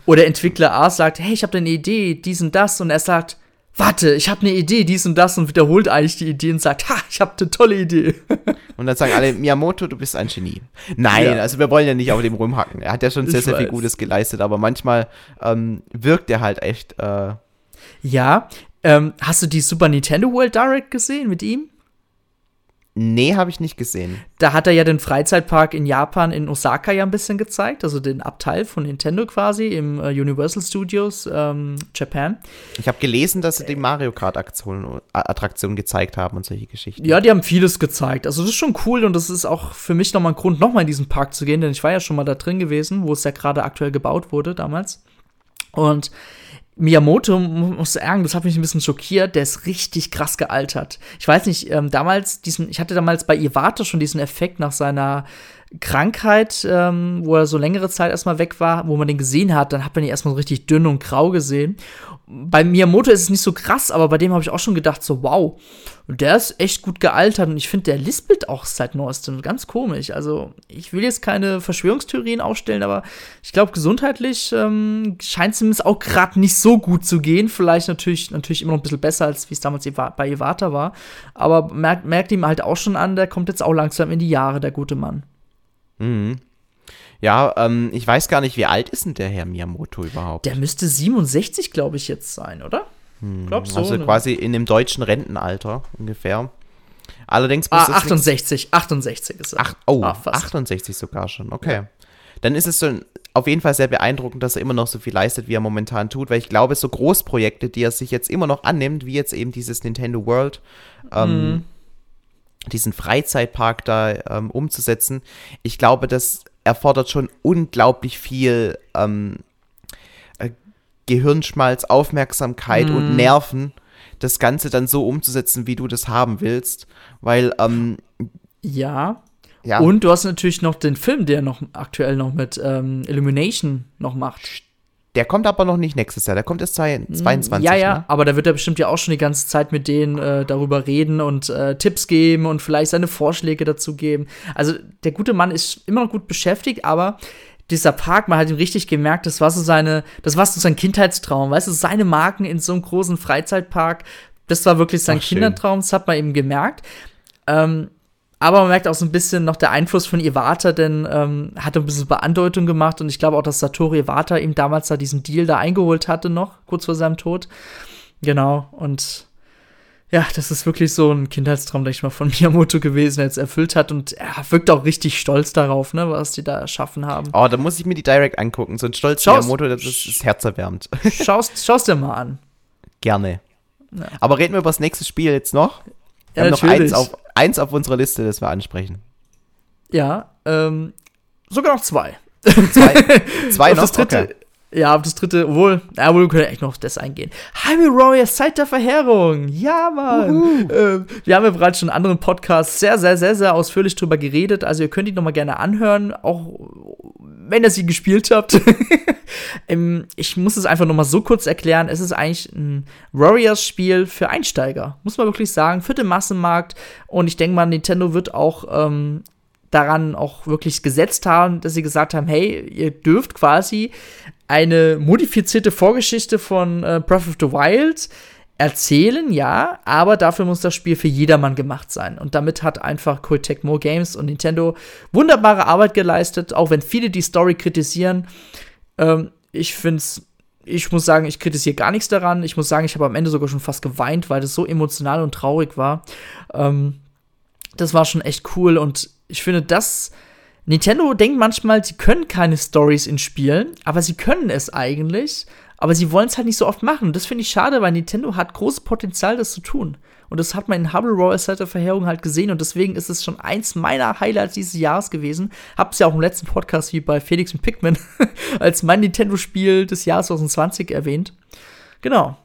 oder Entwickler A sagt, hey, ich habe eine Idee, dies und das. Und er sagt, warte, ich habe eine Idee, dies und das. Und wiederholt eigentlich die Idee und sagt, ha, ich habe eine tolle Idee. Und dann sagen alle, Miyamoto, du bist ein Genie. Nein, ja. also wir wollen ja nicht auf dem rumhacken. Er hat ja schon sehr, ich sehr weiß. viel Gutes geleistet. Aber manchmal ähm, wirkt er halt echt. Äh ja, ähm, hast du die Super Nintendo World Direct gesehen mit ihm? Nee, habe ich nicht gesehen. Da hat er ja den Freizeitpark in Japan, in Osaka ja ein bisschen gezeigt, also den Abteil von Nintendo quasi im äh, Universal Studios ähm, Japan. Ich habe gelesen, dass sie die Mario Kart Aktion, Attraktion gezeigt haben und solche Geschichten. Ja, die haben vieles gezeigt. Also das ist schon cool und das ist auch für mich nochmal ein Grund, nochmal in diesen Park zu gehen, denn ich war ja schon mal da drin gewesen, wo es ja gerade aktuell gebaut wurde damals. Und Miyamoto, muss sagen, das hat mich ein bisschen schockiert, der ist richtig krass gealtert. Ich weiß nicht, ähm, damals, diesen, ich hatte damals bei Iwata schon diesen Effekt nach seiner Krankheit, ähm, wo er so längere Zeit erstmal weg war, wo man den gesehen hat, dann hat man ihn erstmal so richtig dünn und grau gesehen bei Miyamoto ist es nicht so krass, aber bei dem habe ich auch schon gedacht, so wow, der ist echt gut gealtert und ich finde, der lispelt auch seit neuestem ganz komisch. Also ich will jetzt keine Verschwörungstheorien aufstellen, aber ich glaube, gesundheitlich ähm, scheint es ihm auch gerade nicht so gut zu gehen. Vielleicht natürlich, natürlich immer noch ein bisschen besser, als wie es damals bei Iwata war. Aber merkt, merkt ihm halt auch schon an, der kommt jetzt auch langsam in die Jahre, der gute Mann. Mhm. Ja, ähm, ich weiß gar nicht, wie alt ist denn der Herr Miyamoto überhaupt? Der müsste 67, glaube ich, jetzt sein, oder? Hm, Glaubst du? Also ne? quasi in dem deutschen Rentenalter ungefähr. Allerdings muss ah, 68, 68 ist er. Ach, oh, ah, 68 sogar schon, okay. Ja. Dann ist es so auf jeden Fall sehr beeindruckend, dass er immer noch so viel leistet, wie er momentan tut, weil ich glaube, so Großprojekte, die er sich jetzt immer noch annimmt, wie jetzt eben dieses Nintendo World, ähm, mhm. Diesen Freizeitpark da ähm, umzusetzen, ich glaube, dass erfordert schon unglaublich viel ähm, äh, Gehirnschmalz, Aufmerksamkeit mm. und mhm. Nerven, das Ganze dann so umzusetzen, wie du das haben willst. Weil, ähm, ja. ja. Und du hast natürlich noch den Film, der noch aktuell noch mit ähm, Illumination noch macht. Der kommt aber noch nicht nächstes Jahr, der kommt erst 22. Mm, ja, ja, ne? aber da wird er bestimmt ja auch schon die ganze Zeit mit denen äh, darüber reden und äh, Tipps geben und vielleicht seine Vorschläge dazu geben. Also der gute Mann ist immer noch gut beschäftigt, aber dieser Park, man hat ihm richtig gemerkt, das war so seine, das war so sein Kindheitstraum, weißt du, seine Marken in so einem großen Freizeitpark, das war wirklich sein Ach, Kindertraum, das hat man eben gemerkt. Ähm, aber man merkt auch so ein bisschen noch der Einfluss von Iwata, denn ähm, hat ein bisschen Beandeutung gemacht und ich glaube auch, dass Satoru Iwata ihm damals da diesen Deal da eingeholt hatte noch, kurz vor seinem Tod. Genau, und ja, das ist wirklich so ein Kindheitstraum, denke ich mal, von Miyamoto gewesen, der jetzt erfüllt hat. Und er wirkt auch richtig stolz darauf, ne, was die da erschaffen haben. Oh, da muss ich mir die Direct angucken. So ein stolz schaust, Miyamoto, das ist, ist herzerwärmend. Schaust, schaust dir mal an. Gerne. Ja. Aber reden wir über das nächste Spiel jetzt noch. Wir ja, haben natürlich. noch eins auf, eins auf unserer Liste, das wir ansprechen. Ja, ähm, sogar noch zwei. Zwei, zwei noch? Das dritte, okay. Ja, auf das dritte, wohl, ja, wohl können wir echt noch das eingehen. Hyrule Warriors Zeit der Verheerung. Ja, Mann. Ähm, wir haben ja bereits schon in anderen Podcasts sehr, sehr, sehr, sehr ausführlich drüber geredet. Also ihr könnt ihn noch mal gerne anhören, auch wenn ihr sie gespielt habt. ähm, ich muss es einfach noch mal so kurz erklären. Es ist eigentlich ein Warriors-Spiel für Einsteiger, muss man wirklich sagen, für den Massenmarkt. Und ich denke mal, Nintendo wird auch ähm, daran auch wirklich gesetzt haben, dass sie gesagt haben, hey, ihr dürft quasi eine modifizierte Vorgeschichte von äh, Breath of the Wild erzählen, ja, aber dafür muss das Spiel für jedermann gemacht sein. Und damit hat einfach Koei Tecmo Games und Nintendo wunderbare Arbeit geleistet, auch wenn viele die Story kritisieren. Ähm, ich finde es ich muss sagen, ich kritisiere gar nichts daran. Ich muss sagen, ich habe am Ende sogar schon fast geweint, weil das so emotional und traurig war. Ähm, das war schon echt cool und ich finde, das. Nintendo denkt manchmal, sie können keine Stories in Spielen, aber sie können es eigentlich. Aber sie wollen es halt nicht so oft machen. Und das finde ich schade, weil Nintendo hat großes Potenzial, das zu tun. Und das hat man in Hubble Royal Set der Verheerung halt gesehen. Und deswegen ist es schon eins meiner Highlights dieses Jahres gewesen. Hab's ja auch im letzten Podcast wie bei Felix und Pikmin als mein Nintendo-Spiel des Jahres 2020 erwähnt. Genau.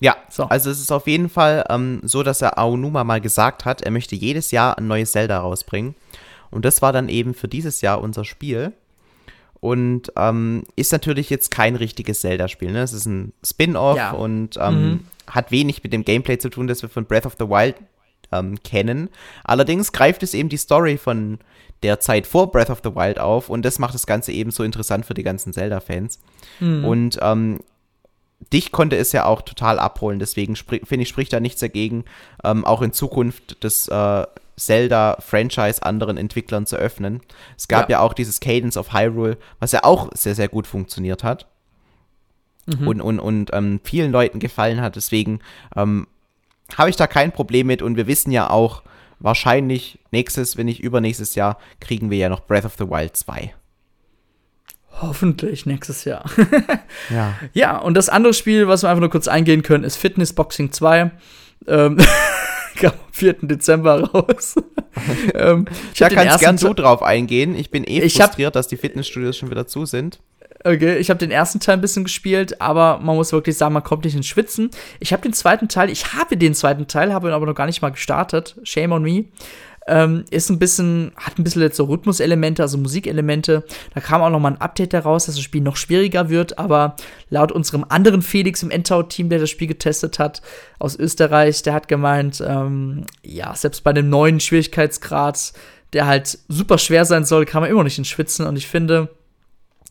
Ja, so. also es ist auf jeden Fall ähm, so, dass er Aonuma mal gesagt hat, er möchte jedes Jahr ein neues Zelda rausbringen. Und das war dann eben für dieses Jahr unser Spiel. Und ähm, ist natürlich jetzt kein richtiges Zelda-Spiel. Ne? Es ist ein Spin-off ja. und ähm, mhm. hat wenig mit dem Gameplay zu tun, das wir von Breath of the Wild ähm, kennen. Allerdings greift es eben die Story von der Zeit vor Breath of the Wild auf und das macht das Ganze eben so interessant für die ganzen Zelda-Fans. Mhm. Und ähm, dich konnte es ja auch total abholen. Deswegen finde ich, spricht da nichts dagegen, ähm, auch in Zukunft das äh, Zelda-Franchise anderen Entwicklern zu öffnen. Es gab ja. ja. auch dieses Cadence of Hyrule, was ja auch sehr, sehr gut funktioniert hat. Mhm. Und, und, und ähm, vielen Leuten gefallen hat. Deswegen ähm, habe ich da kein Problem mit. Und wir wissen ja auch, wahrscheinlich nächstes, wenn nicht übernächstes Jahr, kriegen wir ja noch Breath of the Wild 2. Hoffentlich nächstes Jahr. ja. Ja, und das andere Spiel, was wir einfach nur kurz eingehen können, ist Fitness Boxing 2. Ähm, kam am 4. Dezember raus. ähm, ich da kannst gern du drauf eingehen. Ich bin eh ich frustriert, hab, dass die Fitnessstudios schon wieder zu sind. Okay, ich habe den ersten Teil ein bisschen gespielt, aber man muss wirklich sagen, man kommt nicht ins Schwitzen. Ich habe den zweiten Teil, ich habe den zweiten Teil, habe ihn aber noch gar nicht mal gestartet. Shame on me. Ähm, ist ein bisschen, hat ein bisschen jetzt so Rhythmuselemente, also Musikelemente. Da kam auch noch mal ein Update daraus, dass das Spiel noch schwieriger wird, aber laut unserem anderen Felix im Endtau-Team, der das Spiel getestet hat, aus Österreich, der hat gemeint, ähm, ja, selbst bei dem neuen Schwierigkeitsgrad, der halt super schwer sein soll, kann man immer nicht ins Schwitzen und ich finde,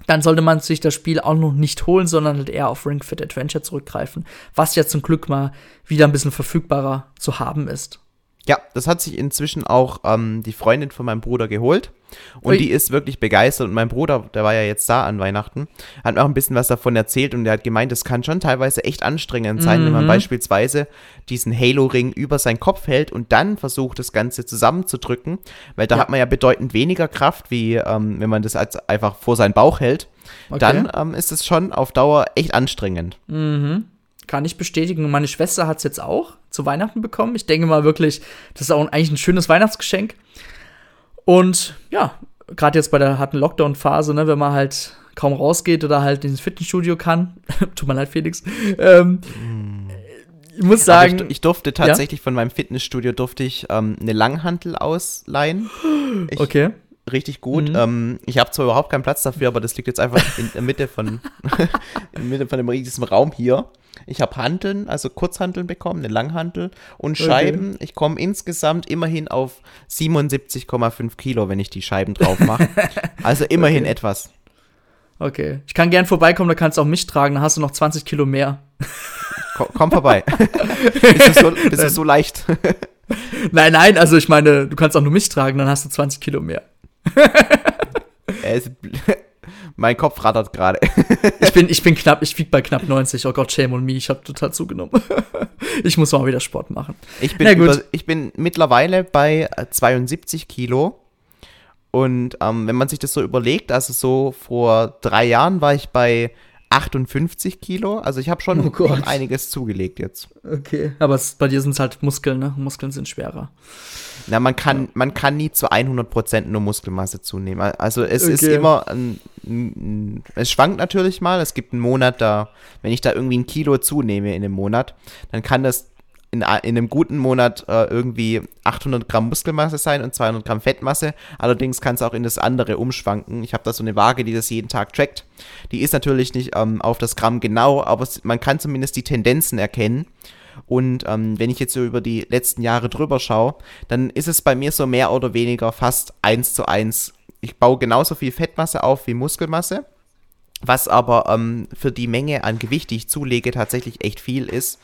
dann sollte man sich das Spiel auch noch nicht holen, sondern halt eher auf Ring Fit Adventure zurückgreifen, was ja zum Glück mal wieder ein bisschen verfügbarer zu haben ist. Das hat sich inzwischen auch ähm, die Freundin von meinem Bruder geholt. Und Ui. die ist wirklich begeistert. Und mein Bruder, der war ja jetzt da an Weihnachten, hat mir auch ein bisschen was davon erzählt. Und der hat gemeint, es kann schon teilweise echt anstrengend sein, mhm. wenn man mhm. beispielsweise diesen Halo-Ring über seinen Kopf hält und dann versucht, das Ganze zusammenzudrücken. Weil da ja. hat man ja bedeutend weniger Kraft, wie ähm, wenn man das einfach vor seinen Bauch hält. Okay. Dann ähm, ist es schon auf Dauer echt anstrengend. Mhm. Kann ich bestätigen. Meine Schwester hat es jetzt auch zu Weihnachten bekommen. Ich denke mal wirklich, das ist auch eigentlich ein schönes Weihnachtsgeschenk. Und ja, gerade jetzt bei der harten Lockdown-Phase, ne, wenn man halt kaum rausgeht oder halt ins Fitnessstudio kann. Tut mir leid, Felix. Ähm, mm. Ich muss sagen. Ich, ich, durfte tatsächlich ja? von meinem Fitnessstudio durfte ich ähm, eine Langhantel ausleihen. Ich, okay. richtig gut. Mhm. Ähm, ich habe zwar überhaupt keinen Platz dafür, aber das liegt jetzt einfach in der Mitte von, in der Mitte von dem riesigen Raum hier. Ich habe Handeln, also Kurzhandeln bekommen, eine Langhantel und Scheiben. Okay. Ich komme insgesamt immerhin auf 77,5 Kilo, wenn ich die Scheiben drauf mache. also immerhin okay. etwas. Okay. Ich kann gern vorbeikommen, da kannst du auch mich tragen, dann hast du noch 20 Kilo mehr. Komm, komm vorbei. bist, du so, so leicht? nein, nein, also ich meine, du kannst auch nur mich tragen, dann hast du 20 Kilo mehr. Mein Kopf rattert gerade. ich bin, ich bin knapp, ich wiege bei knapp 90. Oh Gott, shame on me, ich habe total zugenommen. ich muss mal wieder Sport machen. Ich bin, über, ich bin mittlerweile bei 72 Kilo. Und ähm, wenn man sich das so überlegt, also so vor drei Jahren war ich bei 58 Kilo. Also ich habe schon oh einiges zugelegt jetzt. Okay, aber es, bei dir sind es halt Muskeln, ne? Muskeln sind schwerer. Na, man kann, ja. man kann nie zu 100% nur Muskelmasse zunehmen. Also es okay. ist immer, ein, ein, es schwankt natürlich mal. Es gibt einen Monat da, wenn ich da irgendwie ein Kilo zunehme in einem Monat, dann kann das in, in einem guten Monat äh, irgendwie 800 Gramm Muskelmasse sein und 200 Gramm Fettmasse. Allerdings kann es auch in das andere umschwanken. Ich habe da so eine Waage, die das jeden Tag trackt. Die ist natürlich nicht ähm, auf das Gramm genau, aber man kann zumindest die Tendenzen erkennen. Und ähm, wenn ich jetzt so über die letzten Jahre drüber schaue, dann ist es bei mir so mehr oder weniger fast eins zu eins. Ich baue genauso viel Fettmasse auf wie Muskelmasse, was aber ähm, für die Menge an Gewicht, die ich zulege, tatsächlich echt viel ist.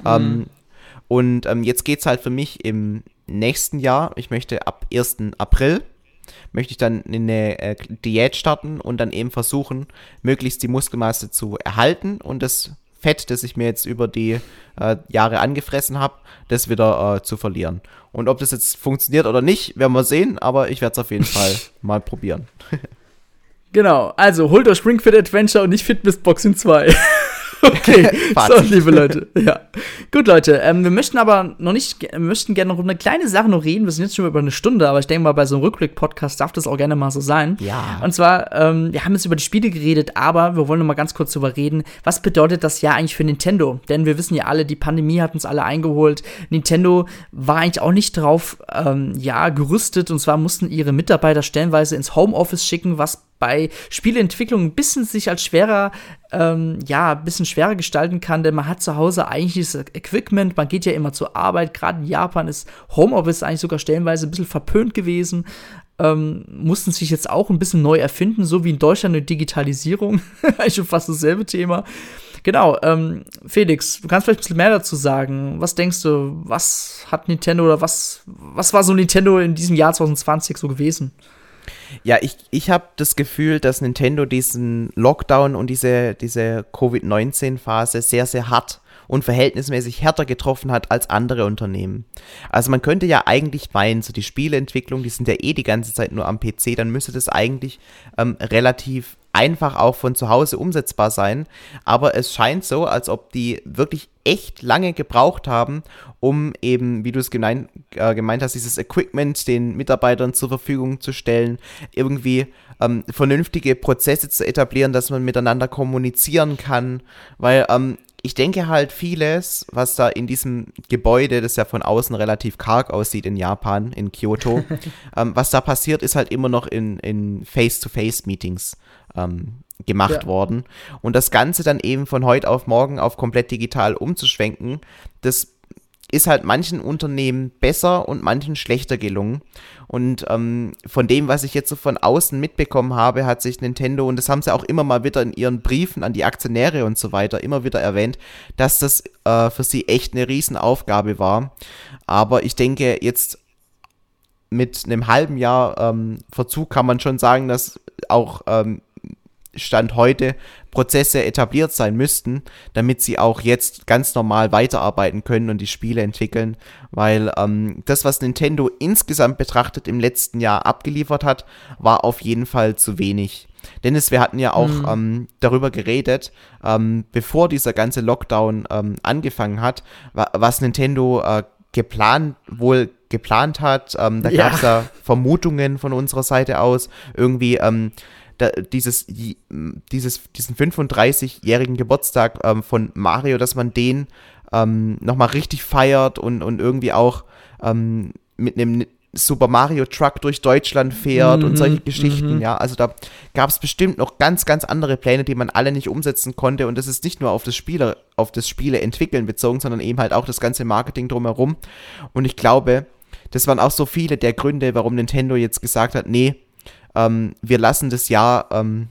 Mhm. Ähm, und ähm, jetzt geht es halt für mich im nächsten Jahr, ich möchte ab 1. April, möchte ich dann eine äh, Diät starten und dann eben versuchen, möglichst die Muskelmasse zu erhalten und das Fett, das ich mir jetzt über die äh, Jahre angefressen habe, das wieder äh, zu verlieren. Und ob das jetzt funktioniert oder nicht, werden wir sehen, aber ich werde es auf jeden Fall mal probieren. genau, also holt euch Ring Fit Adventure und nicht Fitness Boxing 2. Okay, so, liebe Leute. Ja. Gut, Leute, ähm, wir möchten aber noch nicht, wir möchten gerne noch eine kleine Sache noch reden. Wir sind jetzt schon über eine Stunde, aber ich denke mal, bei so einem Rückblick-Podcast darf das auch gerne mal so sein. Ja. Und zwar, ähm, wir haben jetzt über die Spiele geredet, aber wir wollen noch mal ganz kurz darüber reden, was bedeutet das ja eigentlich für Nintendo? Denn wir wissen ja alle, die Pandemie hat uns alle eingeholt. Nintendo war eigentlich auch nicht drauf, ähm, ja, gerüstet. Und zwar mussten ihre Mitarbeiter stellenweise ins Homeoffice schicken, was bei Spieleentwicklung ein bisschen sich als schwerer, ähm, ja, ein bisschen schwerer gestalten kann, denn man hat zu Hause eigentlich das Equipment, man geht ja immer zur Arbeit, gerade in Japan ist Homeoffice eigentlich sogar stellenweise ein bisschen verpönt gewesen. Ähm, mussten sich jetzt auch ein bisschen neu erfinden, so wie in Deutschland eine Digitalisierung. eigentlich schon fast dasselbe Thema. Genau, ähm, Felix, du kannst vielleicht ein bisschen mehr dazu sagen. Was denkst du, was hat Nintendo oder was, was war so Nintendo in diesem Jahr 2020 so gewesen? Ja, ich, ich habe das Gefühl, dass Nintendo diesen Lockdown und diese, diese Covid-19-Phase sehr, sehr hart und verhältnismäßig härter getroffen hat als andere Unternehmen. Also man könnte ja eigentlich meinen, so die Spieleentwicklung, die sind ja eh die ganze Zeit nur am PC, dann müsste das eigentlich ähm, relativ einfach auch von zu Hause umsetzbar sein. Aber es scheint so, als ob die wirklich echt lange gebraucht haben, um eben, wie du es gemein, äh, gemeint hast, dieses Equipment den Mitarbeitern zur Verfügung zu stellen, irgendwie ähm, vernünftige Prozesse zu etablieren, dass man miteinander kommunizieren kann. Weil ähm, ich denke halt vieles, was da in diesem Gebäude, das ja von außen relativ karg aussieht in Japan, in Kyoto, ähm, was da passiert, ist halt immer noch in, in Face-to-Face-Meetings ähm, gemacht ja. worden. Und das Ganze dann eben von heute auf morgen auf komplett digital umzuschwenken, das ist halt manchen Unternehmen besser und manchen schlechter gelungen. Und ähm, von dem, was ich jetzt so von außen mitbekommen habe, hat sich Nintendo, und das haben sie auch immer mal wieder in ihren Briefen an die Aktionäre und so weiter immer wieder erwähnt, dass das äh, für sie echt eine Riesenaufgabe war. Aber ich denke, jetzt mit einem halben Jahr ähm, Verzug kann man schon sagen, dass auch ähm, Stand heute Prozesse etabliert sein müssten, damit sie auch jetzt ganz normal weiterarbeiten können und die Spiele entwickeln, weil ähm, das, was Nintendo insgesamt betrachtet im letzten Jahr abgeliefert hat, war auf jeden Fall zu wenig. Dennis, wir hatten ja auch mhm. ähm, darüber geredet, ähm, bevor dieser ganze Lockdown ähm, angefangen hat, wa was Nintendo äh, geplant, wohl geplant hat. Ähm, da ja. gab es ja Vermutungen von unserer Seite aus, irgendwie ähm, dieses, dieses, diesen 35-jährigen Geburtstag ähm, von Mario, dass man den ähm, nochmal richtig feiert und, und irgendwie auch ähm, mit einem Super Mario Truck durch Deutschland fährt Mhm, und solche Geschichten, mhm. ja. Also da gab es bestimmt noch ganz, ganz andere Pläne, die man alle nicht umsetzen konnte. Und das ist nicht nur auf das Spiele, auf das Spiele entwickeln bezogen, sondern eben halt auch das ganze Marketing drumherum. Und ich glaube, das waren auch so viele der Gründe, warum Nintendo jetzt gesagt hat, nee, ähm, wir lassen das Jahr ähm,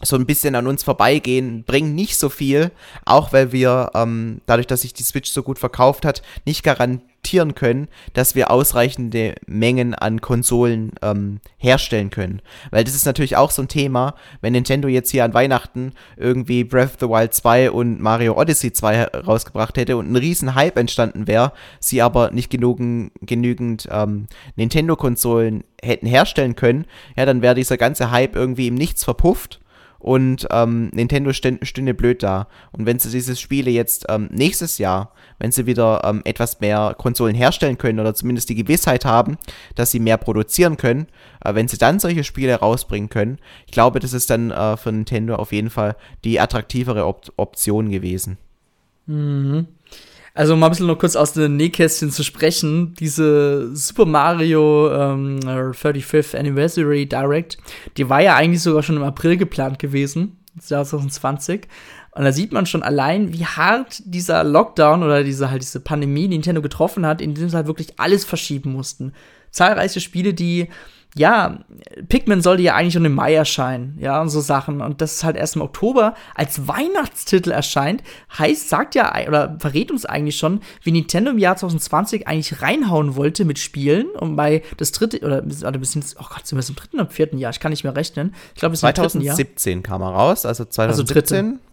so ein bisschen an uns vorbeigehen, bringen nicht so viel, auch weil wir ähm, dadurch, dass sich die Switch so gut verkauft hat, nicht garantieren können, dass wir ausreichende Mengen an Konsolen ähm, herstellen können. Weil das ist natürlich auch so ein Thema, wenn Nintendo jetzt hier an Weihnachten irgendwie Breath of the Wild 2 und Mario Odyssey 2 rausgebracht hätte und ein riesen Hype entstanden wäre, sie aber nicht genügend, genügend ähm, Nintendo-Konsolen hätten herstellen können, ja, dann wäre dieser ganze Hype irgendwie im Nichts verpufft und ähm, Nintendo stünde blöd da. Und wenn sie diese Spiele jetzt ähm, nächstes Jahr, wenn sie wieder ähm, etwas mehr Konsolen herstellen können oder zumindest die Gewissheit haben, dass sie mehr produzieren können, äh, wenn sie dann solche Spiele rausbringen können, ich glaube, das ist dann äh, für Nintendo auf jeden Fall die attraktivere Op Option gewesen. Also mal ein bisschen noch kurz aus den Nähkästchen zu sprechen. Diese Super Mario ähm, 35th Anniversary Direct, die war ja eigentlich sogar schon im April geplant gewesen, 2020. Und da sieht man schon allein, wie hart dieser Lockdown oder diese halt diese Pandemie Nintendo getroffen hat, indem sie halt wirklich alles verschieben mussten. Zahlreiche Spiele, die ja, Pikmin sollte ja eigentlich schon im Mai erscheinen, ja, und so Sachen. Und das ist halt erst im Oktober als Weihnachtstitel erscheint, heißt, sagt ja, oder verrät uns eigentlich schon, wie Nintendo im Jahr 2020 eigentlich reinhauen wollte mit Spielen. Und bei das dritte, oder, oder bis ins, oh Gott, sind wir im dritten oder vierten Jahr? Ich kann nicht mehr rechnen. Ich glaube, im dritten Jahr. 2017 kam er raus, also 2017. Das ist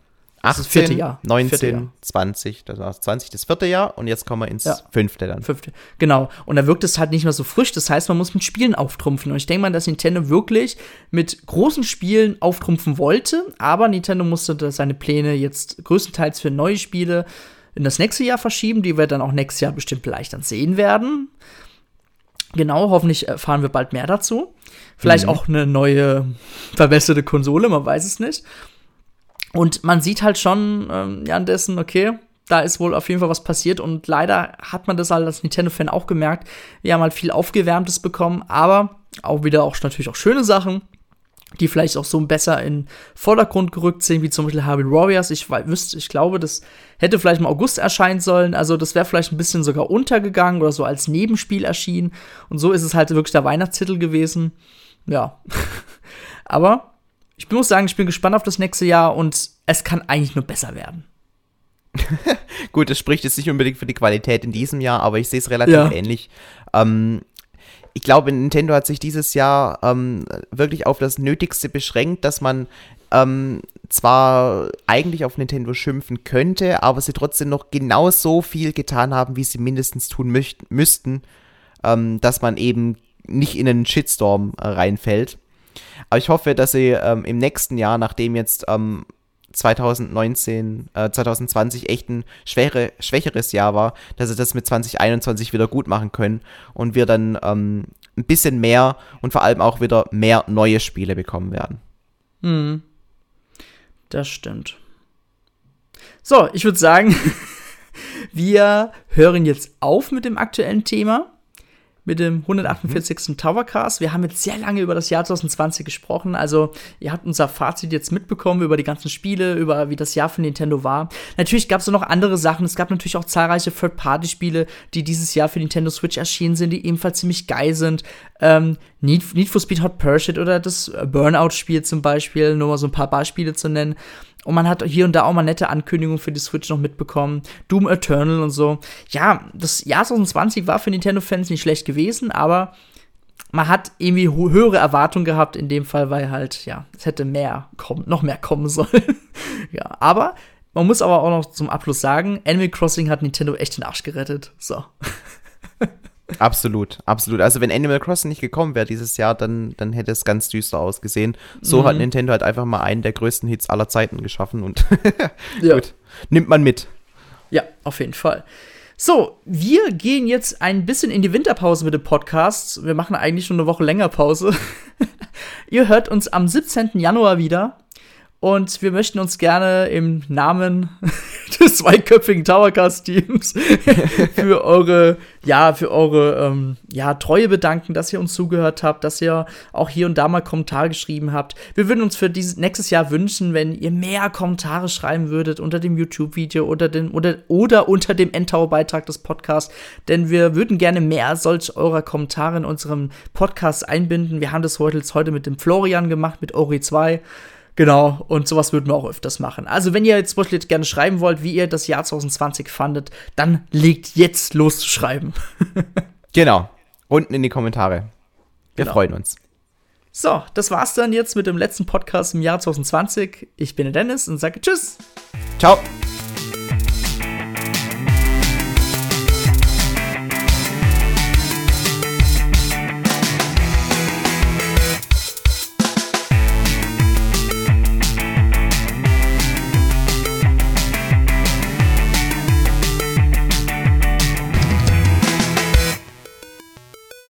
18, vierte Jahr. 19, Vierte Jahr. 20, das war 20 das vierte Jahr und jetzt kommen wir ins Ja. fünfte dann. Fünfte. Genau. Und da wirkt es halt nicht mehr so frisch. Das heißt, man muss mit Spielen auftrumpfen. Und ich denke mal, dass Nintendo wirklich mit großen Spielen auftrumpfen wollte. Aber Nintendo musste seine Pläne jetzt größtenteils für neue Spiele in das nächste Jahr verschieben, die wir dann auch nächstes Jahr bestimmt vielleicht dann sehen werden. Genau, hoffentlich erfahren wir bald mehr dazu. Vielleicht auch eine neue, verbesserte Konsole, man weiß es nicht. Und man sieht halt schon ähm, ja, dessen, okay, da ist wohl auf jeden Fall was passiert und leider hat man das halt als Nintendo-Fan auch gemerkt. Wir haben halt viel Aufgewärmtes bekommen, aber auch wieder auch natürlich auch schöne Sachen, die vielleicht auch so besser in Vordergrund gerückt sind, wie zum Beispiel Harvey Warriors. Ich wüsste, ich glaube, das hätte vielleicht im August erscheinen sollen. Also das wäre vielleicht ein bisschen sogar untergegangen oder so als Nebenspiel erschienen. Und so ist es halt wirklich der Weihnachtstitel gewesen. Ja. aber ich muss sagen, ich bin gespannt auf das nächste Jahr und es kann eigentlich nur besser werden. Gut, das spricht jetzt nicht unbedingt für die Qualität in diesem Jahr, aber ich sehe es relativ Ja. ähnlich. Ähm, ich glaube, Nintendo hat sich dieses Jahr ähm, wirklich auf das Nötigste beschränkt, dass man ähm, zwar eigentlich auf Nintendo schimpfen könnte, aber sie trotzdem noch genau so viel getan haben, wie sie mindestens tun müssten, ähm, dass man eben nicht in einen Shitstorm äh, reinfällt. Aber ich hoffe, dass sie ähm, im nächsten Jahr, nachdem jetzt ähm, 2019, äh, 2020 echt ein schwere, schwächeres Jahr war, dass sie das mit 2021 wieder gut machen können und wir dann ähm, ein bisschen mehr und vor allem auch wieder mehr neue Spiele bekommen werden. Hm. Das stimmt. So, ich würde sagen, wir hören jetzt auf mit dem aktuellen Thema, mit dem 148. Towercast. Wir haben jetzt sehr lange über das Jahr 2020 gesprochen. Also, ihr habt unser Fazit jetzt mitbekommen über die ganzen Spiele, über wie das Jahr für Nintendo war. Natürlich gab es noch andere Sachen. Es gab natürlich auch zahlreiche Third-Party-Spiele, die dieses Jahr für Nintendo Switch erschienen sind, die ebenfalls ziemlich geil sind. Ähm, Need, Need for Speed Hot Pursuit oder das Burnout-Spiel zum Beispiel, nur mal so ein paar Beispiele zu nennen. Und man hat hier und da auch mal nette Ankündigungen für die Switch noch mitbekommen. Doom Eternal und so. Ja, das Jahr 2020 war für Nintendo-Fans nicht schlecht gewesen, aber man hat irgendwie höhere Erwartungen gehabt in dem Fall, weil halt, ja, es hätte mehr kommen, noch mehr kommen sollen. ja, aber man muss aber auch noch zum Abschluss sagen, Animal Crossing hat Nintendo echt den Arsch gerettet. So. Absolut, absolut. Also wenn Animal Crossing nicht gekommen wäre dieses Jahr, dann, dann hätte es ganz düster ausgesehen. So Mhm. hat Nintendo halt einfach mal einen der größten Hits aller Zeiten geschaffen und Ja. gut, nimmt man mit. Ja, auf jeden Fall. So, wir gehen jetzt ein bisschen in die Winterpause mit dem Podcast. Wir machen eigentlich schon eine Woche länger Pause. Ihr hört uns am 17. Januar wieder. Und wir möchten uns gerne im Namen des zweiköpfigen Towercast-Teams für eure, ja, für eure ähm, ja, Treue bedanken, dass ihr uns zugehört habt, dass ihr auch hier und da mal Kommentare geschrieben habt. Wir würden uns für dieses nächstes Jahr wünschen, wenn ihr mehr Kommentare schreiben würdet unter dem YouTube-Video oder, oder, oder unter dem Endtower-Beitrag des Podcasts, denn wir würden gerne mehr solch eurer Kommentare in unserem Podcast einbinden. Wir haben das heute, heute mit dem Florian gemacht, mit Ori 2. Genau, und sowas würden wir auch öfters machen. Also, wenn ihr jetzt beispielsweise gerne schreiben wollt, wie ihr das Jahr 2020 fandet, dann legt jetzt los zu schreiben. genau, unten in die Kommentare. Wir genau. freuen uns. So, das war's dann jetzt mit dem letzten Podcast im Jahr 2020. Ich bin der Dennis und sage Tschüss. Ciao.